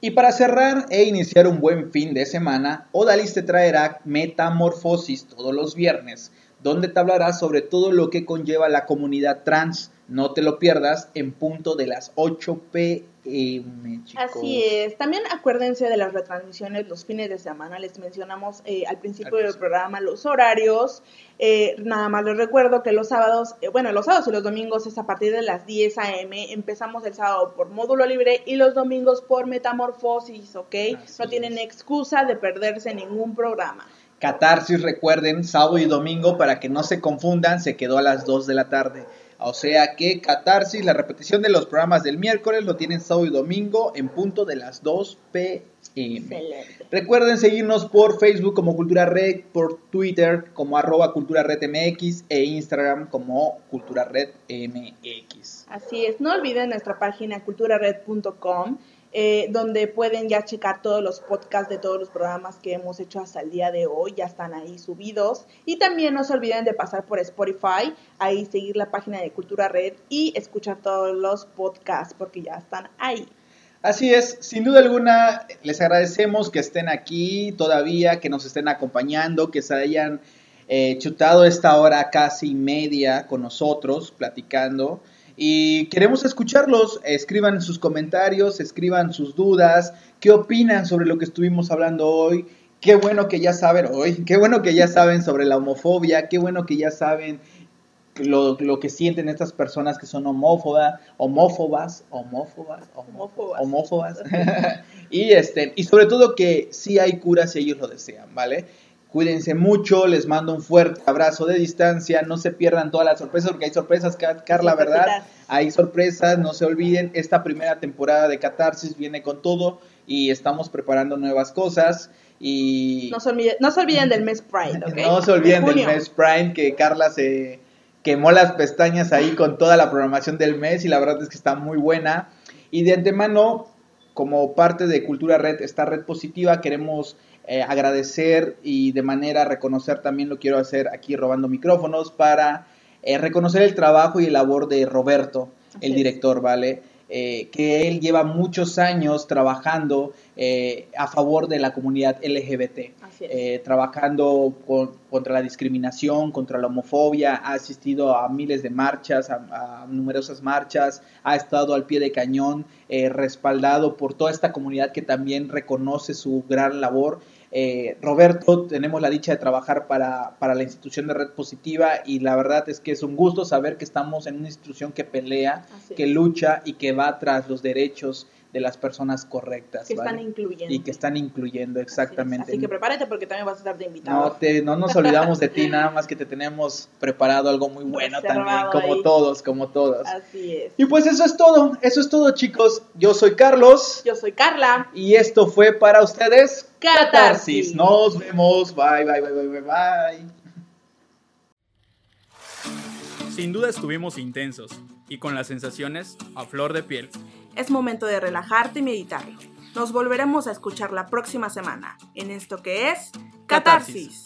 Y para cerrar e iniciar un buen fin de semana, Odalis te traerá Metamorfosis todos los viernes, donde te hablará sobre todo lo que conlleva la comunidad trans. No te lo pierdas en punto de las 8 pm, chicos. Así es. También acuérdense de las retransmisiones los fines de semana. Les mencionamos eh, al principio Al del programa los horarios. Eh, nada más les recuerdo que los sábados, eh, bueno, los sábados y los domingos es a partir de las 10 a.m. Empezamos el sábado por módulo libre y los domingos por metamorfosis, ¿ok? Así no tienen es. excusa de perderse ningún programa. Catarsis, recuerden, sábado y domingo, para que no se confundan, se quedó a las 2 de la tarde. O sea que Catarsis, la repetición de los programas del miércoles, lo tienen sábado y domingo en punto de las 2 pm. Excelente. Recuerden seguirnos por Facebook como Cultura Red, por Twitter como arroba Cultura Red MX e Instagram como Cultura Red MX. Así es, no olviden nuestra página culturared.com, eh, donde pueden ya checar todos los podcasts de todos los programas que hemos hecho hasta el día de hoy, ya están ahí subidos. Y también no se olviden de pasar por Spotify, ahí seguir la página de Cultura Red y escuchar todos los podcasts, porque ya están ahí. Así es, sin duda alguna, les agradecemos que estén aquí todavía, que nos estén acompañando, que se hayan eh, chutado esta hora casi media con nosotros, platicando. Y queremos escucharlos, escriban sus comentarios, escriban sus dudas, qué opinan sobre lo que estuvimos hablando hoy. Qué bueno que ya saben hoy, qué bueno que ya saben sobre la homofobia, qué bueno que ya saben lo, lo que sienten estas personas que son homófobas, homófobas, homófobas, homófobas, homófobas. y este, y sobre todo que sí hay cura si ellos lo desean, ¿vale? Cuídense mucho, les mando un fuerte abrazo de distancia, no se pierdan todas las sorpresas, porque hay sorpresas, Carla, ¿verdad? Hay sorpresas, no se olviden, esta primera temporada de Catarsis viene con todo y estamos preparando nuevas cosas. Y no se olviden, no se olviden del mes Pride, ¿ok? No se olviden del mes Pride, que Carla se quemó las pestañas ahí con toda la programación del mes y la verdad es que está muy buena. Y de antemano, como parte de Cultura Red, esta red positiva, queremos eh, agradecer y de manera reconocer también lo quiero hacer aquí robando micrófonos para eh, reconocer el trabajo y el labor de Roberto, el director, ¿vale? Eh, que él lleva muchos años trabajando a favor de la comunidad LGBT, trabajando contra la discriminación, contra la homofobia, ha asistido a miles de marchas, a numerosas marchas, ha estado al pie de cañón, respaldado por toda esta comunidad que también reconoce su gran labor eh, Roberto, tenemos la dicha de trabajar para, para, la institución de Red Positiva y la verdad es que es un gusto saber que estamos en una institución que pelea, que lucha y que va tras los derechos de las personas correctas. Que están incluyendo. Y que están incluyendo, exactamente. Así, que prepárate porque también vas a estar de invitado. No, te, no nos olvidamos de ti, nada más que te tenemos preparado algo muy bueno también, como todos, como todos. Así es. Y pues eso es todo, eso es todo chicos. Yo soy Carlos. Yo soy Carla. Y esto fue para ustedes Catarsis. Nos vemos, bye, bye, bye, bye, bye, bye. Sin duda estuvimos intensos y con las sensaciones a flor de piel. Es momento de relajarte y meditarlo. Nos volveremos a escuchar la próxima semana en esto que es Catarsis.